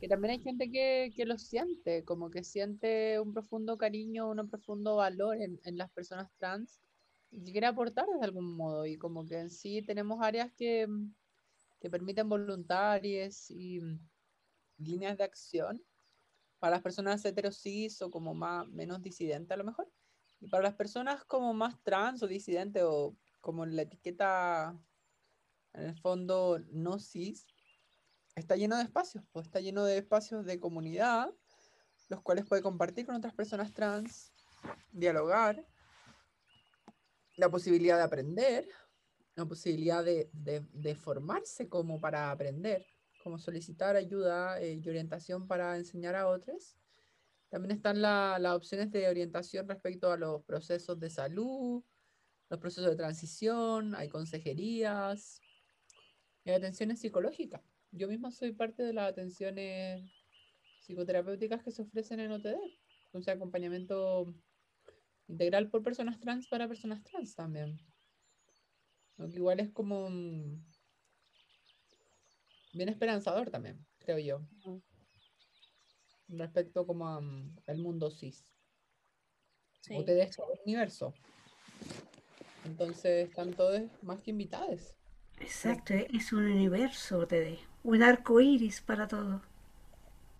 que también hay gente que, que lo siente, como que siente un profundo cariño, un profundo valor en, en las personas trans y que quiere aportar de algún modo. Y como que en sí tenemos áreas que, que permiten voluntarios y líneas de acción para las personas heterosis o como más, menos disidentes a lo mejor. Y para las personas como más trans o disidentes o como la etiqueta en el fondo no cis, está lleno de espacios, pues está lleno de espacios de comunidad, los cuales puede compartir con otras personas trans, dialogar, la posibilidad de aprender, la posibilidad de, de- formarse como para aprender, como solicitar ayuda eh, y orientación para enseñar a otros. También están la- las opciones de orientación respecto a los procesos de salud, los procesos de transición, hay consejerías, y atenciones psicológicas. Yo misma soy parte de las atenciones psicoterapéuticas que se ofrecen en OTD, o sea, acompañamiento integral por personas trans para personas trans también. Lo que igual es como bien esperanzador también, creo yo, respecto como mm, al mundo cis. Sí. OTD es todo el universo. Entonces están todos más que invitados. Exacto, es un universo, te un arco iris para todo.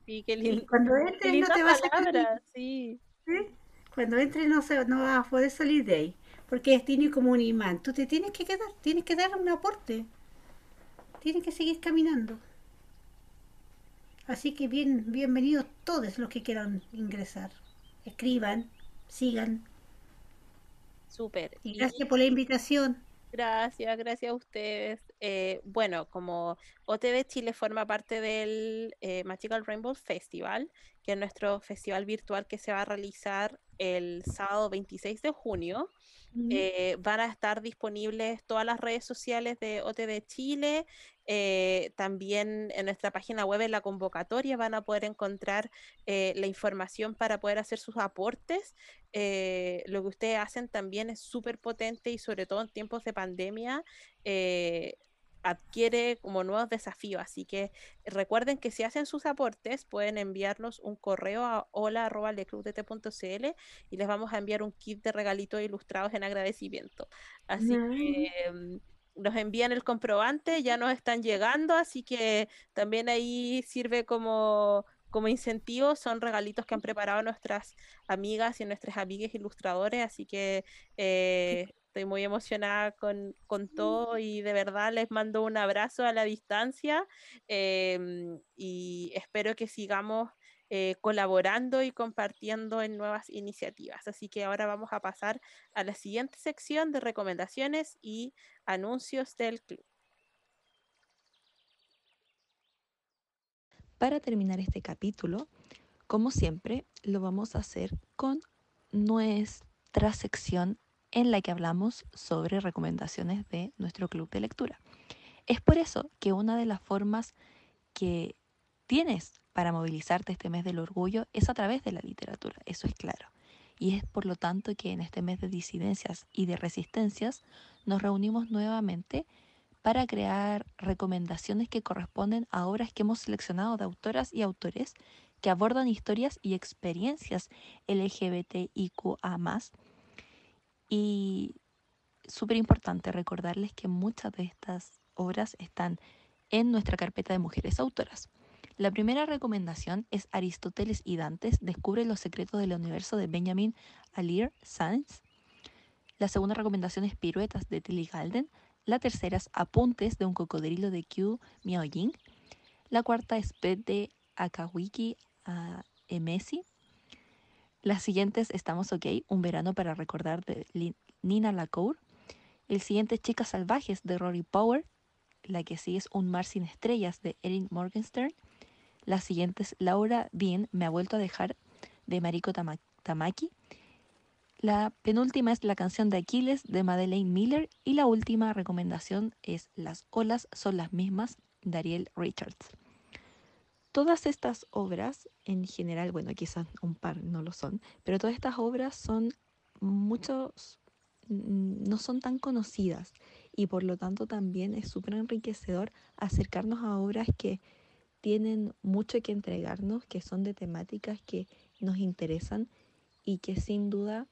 Sí, qué Y lindo. cuando entres no te vas a salir, palabra, sí. ¿eh? Cuando entres no, se- no vas a poder salir de ahí, porque tiene como un imán. Tú te tienes que quedar, tienes que dar un aporte. Tienes que seguir caminando. Así que bien, bienvenidos todos los que quieran ingresar. Escriban, sigan. Súper. Y Y gracias por la invitación. gracias, gracias a ustedes. Eh, bueno, como OTD Chile forma parte del eh, Magical Rainbow Festival, que es nuestro festival virtual que se va a realizar el sábado 26 de junio. Eh, van a estar disponibles todas las redes sociales de OTD Chile. Eh, también en nuestra página web, en la convocatoria, van a poder encontrar eh, la información para poder hacer sus aportes. lo que ustedes hacen también es súper potente y sobre todo en tiempos de pandemia adquiere como nuevos desafíos. Así que recuerden que si hacen sus aportes, pueden enviarnos un correo a hola.leclubdt.cl y les vamos a enviar un kit de regalitos ilustrados en agradecimiento. Así que mm, nos envían el comprobante, ya nos están llegando, así que también ahí sirve como como incentivo son regalitos que han preparado nuestras amigas y nuestras amigas ilustradores, así que eh, estoy muy emocionada con, todo y de verdad les mando un abrazo a la distancia em, y espero que sigamos eh, colaborando y compartiendo en nuevas iniciativas. Así que ahora vamos a pasar a la siguiente sección de recomendaciones y anuncios del club. Para terminar este capítulo, como siempre, lo vamos a hacer con nuestra sección en la que hablamos sobre recomendaciones de nuestro club de lectura. Es por eso que una de las formas que tienes para movilizarte este mes del orgullo es a través de la literatura, eso es claro. Y es por lo tanto que en este mes de disidencias y de resistencias nos reunimos nuevamente para crear recomendaciones que corresponden a obras que hemos seleccionado de autoras y autores que abordan historias y experiencias LGBTIQA y súper importante recordarles que muchas de estas obras están en nuestra carpeta de mujeres autoras. La primera recomendación es Aristóteles y Dantes descubre los secretos del universo de Benjamin Alir Sanz. La segunda recomendación es Piruetas de Tilly Galden. La tercera es Apuntes de un cocodrilo de Q Miaoying. La cuarta es Pet de Akawiki a Emesi. Las siguientes Estamos OK, Un verano para recordar de Nina Lacour. El siguiente es Chicas Salvajes de Rory Power. La que sigue es Un mar sin estrellas de Erin Morgenstern. La siguiente es Laura Dean, Me ha vuelto a dejar de Mariko Tamaki. La penúltima es la canción de Aquiles de Madeleine Miller. Y la última recomendación es Las olas son las mismas de Ariel Richards. Todas estas obras, en general, bueno, quizás un par no lo son, pero todas estas obras son muchos, no son tan conocidas y por lo tanto también es súper enriquecedor acercarnos a obras que tienen mucho que entregarnos, que son de temáticas que nos interesan y que sin duda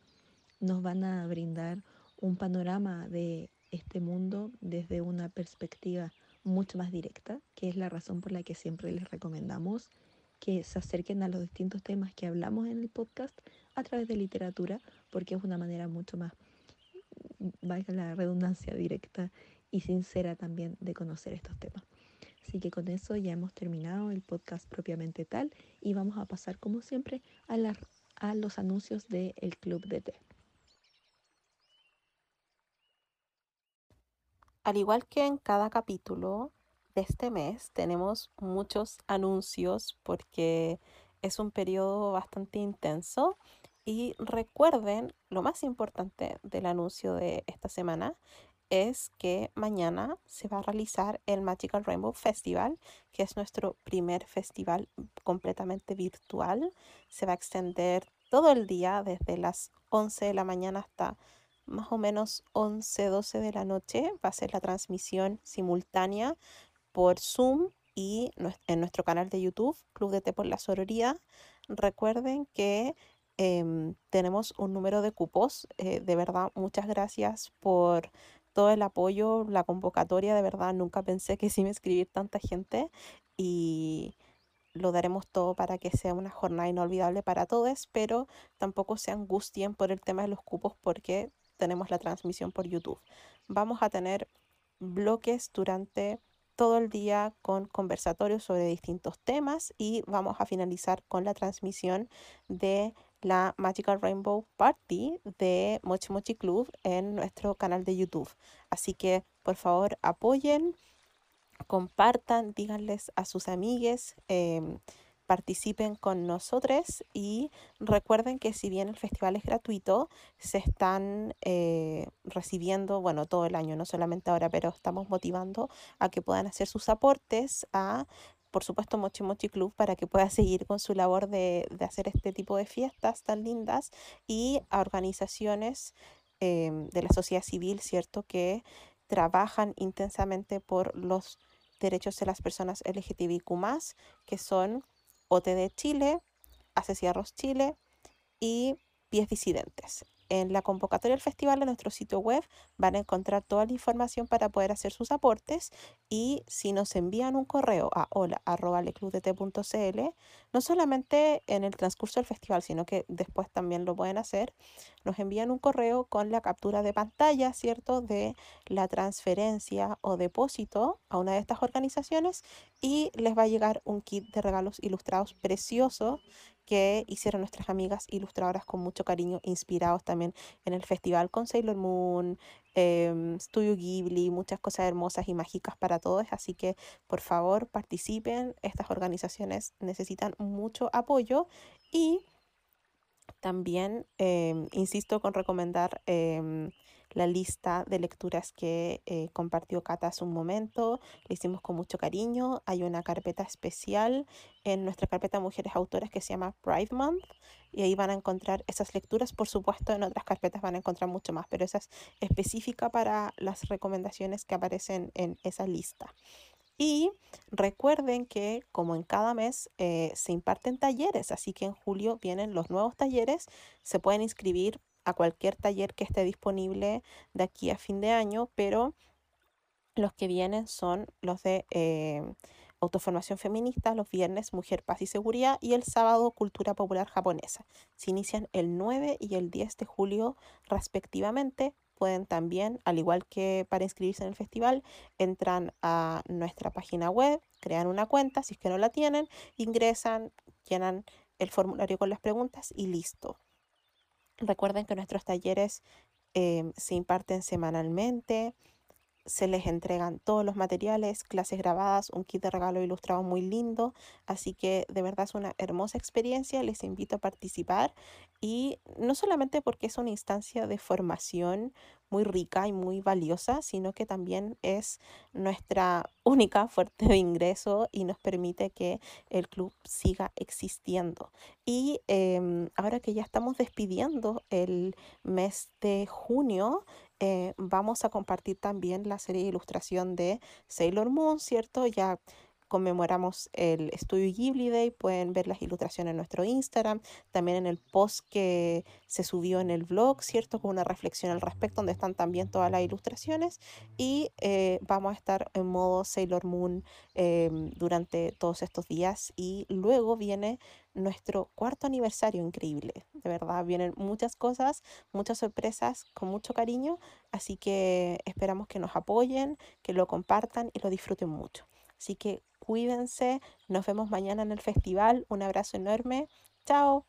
nos van a brindar un panorama de este mundo desde una perspectiva mucho más directa, que es la razón por la que siempre les recomendamos que se acerquen a los distintos temas que hablamos en el podcast a través de literatura, porque es una manera mucho más, valga la redundancia, directa y sincera también de conocer estos temas. Así que con eso ya hemos terminado el podcast propiamente tal y vamos a pasar como siempre a, a los anuncios del Club de Té. Al igual que en cada capítulo de este mes, tenemos muchos anuncios porque es un periodo bastante intenso. Y recuerden, lo más importante del anuncio de esta semana es que mañana se va a realizar el Magical Rainbow Festival, que es nuestro primer festival completamente virtual. Se va a extender todo el día, desde las 11 de la mañana hasta más o menos 11, 12 de la noche va a ser la transmisión simultánea por Zoom y en nuestro canal de YouTube, Club de Té por la Sororía. Recuerden que em, tenemos un número de cupos. Eh, de verdad, muchas gracias por todo el apoyo, la convocatoria. De verdad, nunca pensé que sí me escribir tanta gente y lo daremos todo para que sea una jornada inolvidable para todos, pero tampoco se angustien por el tema de los cupos porque tenemos la transmisión por YouTube. Vamos a tener bloques durante todo el día con conversatorios sobre distintos temas y vamos a finalizar con la transmisión de la Magical Rainbow Party de Mochi Mochi Club en nuestro canal de YouTube. Así que por favor apoyen, compartan, díganles a sus amigues. Em, participen con nosotros y recuerden que si bien el festival es gratuito, se están eh, recibiendo, bueno, todo el año, no solamente ahora, pero estamos motivando a que puedan hacer sus aportes a por supuesto Mochi Mochi Club para que pueda seguir con su labor de, de hacer este tipo de fiestas tan lindas y a organizaciones em, de la sociedad civil, ¿cierto? Que trabajan intensamente por los derechos de las personas LGTBIQ, que son OTD Chile, Asesierros Chile y Pies Disidentes. En la convocatoria del festival en nuestro sitio web van a encontrar toda la información para poder hacer sus aportes y si nos envían un correo a hola.leclubdt.cl, no solamente en el transcurso del festival, sino que después también lo pueden hacer, nos envían un correo con la captura de pantalla, ¿cierto?, de la transferencia o depósito a una de estas organizaciones y les va a llegar un kit de regalos ilustrados precioso que hicieron nuestras amigas ilustradoras con mucho cariño, inspirados también en el festival con Sailor Moon, eh, Studio Ghibli, muchas cosas hermosas y mágicas para todos. Así que por favor participen, estas organizaciones necesitan mucho apoyo y también em, insisto con recomendar em, la lista de lecturas que eh, compartió Cata hace un momento. Le hicimos con mucho cariño. Hay una carpeta especial en nuestra carpeta Mujeres Autoras que se llama Pride Month y ahí van a encontrar esas lecturas. Por supuesto, en otras carpetas van a encontrar mucho más, pero esa es específica para las recomendaciones que aparecen en esa lista. Y recuerden que como en cada mes eh, se imparten talleres, así que en julio vienen los nuevos talleres, se pueden inscribir a cualquier taller que esté disponible de aquí a fin de año, pero los que vienen son los de eh, autoformación feminista, los viernes Mujer, Paz y Seguridad y el sábado Cultura Popular Japonesa. Se inician el 9 y el 10 de julio respectivamente. Pueden también, al igual que para inscribirse en el festival, entran a nuestra página web, crean una cuenta, si es que no la tienen, ingresan, llenan el formulario con las preguntas y listo. Recuerden que nuestros talleres em, se imparten semanalmente, se les entregan todos los materiales, clases grabadas, un kit de regalo ilustrado muy lindo, así que de verdad es una hermosa experiencia, les invito a participar y no solamente porque es una instancia de formación muy rica y muy valiosa, sino que también es nuestra única fuerte de ingreso y nos permite que el club siga existiendo. Y em, ahora que ya estamos despidiendo el mes de junio, eh, vamos a compartir también la serie de ilustración de Sailor Moon, ¿cierto? Ya conmemoramos el Estudio Ghibli Day, pueden ver las ilustraciones en nuestro Instagram, también en el post que se subió en el blog, ¿cierto? Con una reflexión al respecto, donde están también todas las ilustraciones y eh, vamos a estar en modo Sailor Moon em, durante todos estos días y luego viene nuestro cuarto aniversario increíble, de verdad, vienen muchas cosas, muchas sorpresas con mucho cariño, así que esperamos que nos apoyen, que lo compartan y lo disfruten mucho. Así que cuídense, nos vemos mañana en el festival, un abrazo enorme, chao.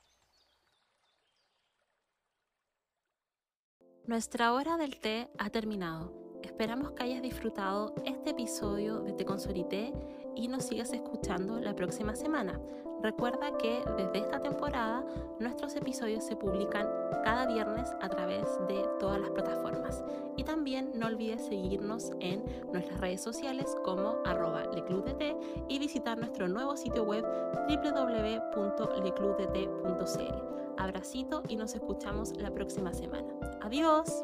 Nuestra hora del té ha terminado. Esperamos que hayas disfrutado este episodio de Te Consolité y nos sigas escuchando la próxima semana. Recuerda que desde esta temporada nuestros episodios se publican cada viernes a través de todas las plataformas. Y también no olvides seguirnos en nuestras redes sociales como arroba leclubdt y visitar nuestro nuevo sitio web www.leclubdt.cl. Abracito y nos escuchamos la próxima semana. Adiós.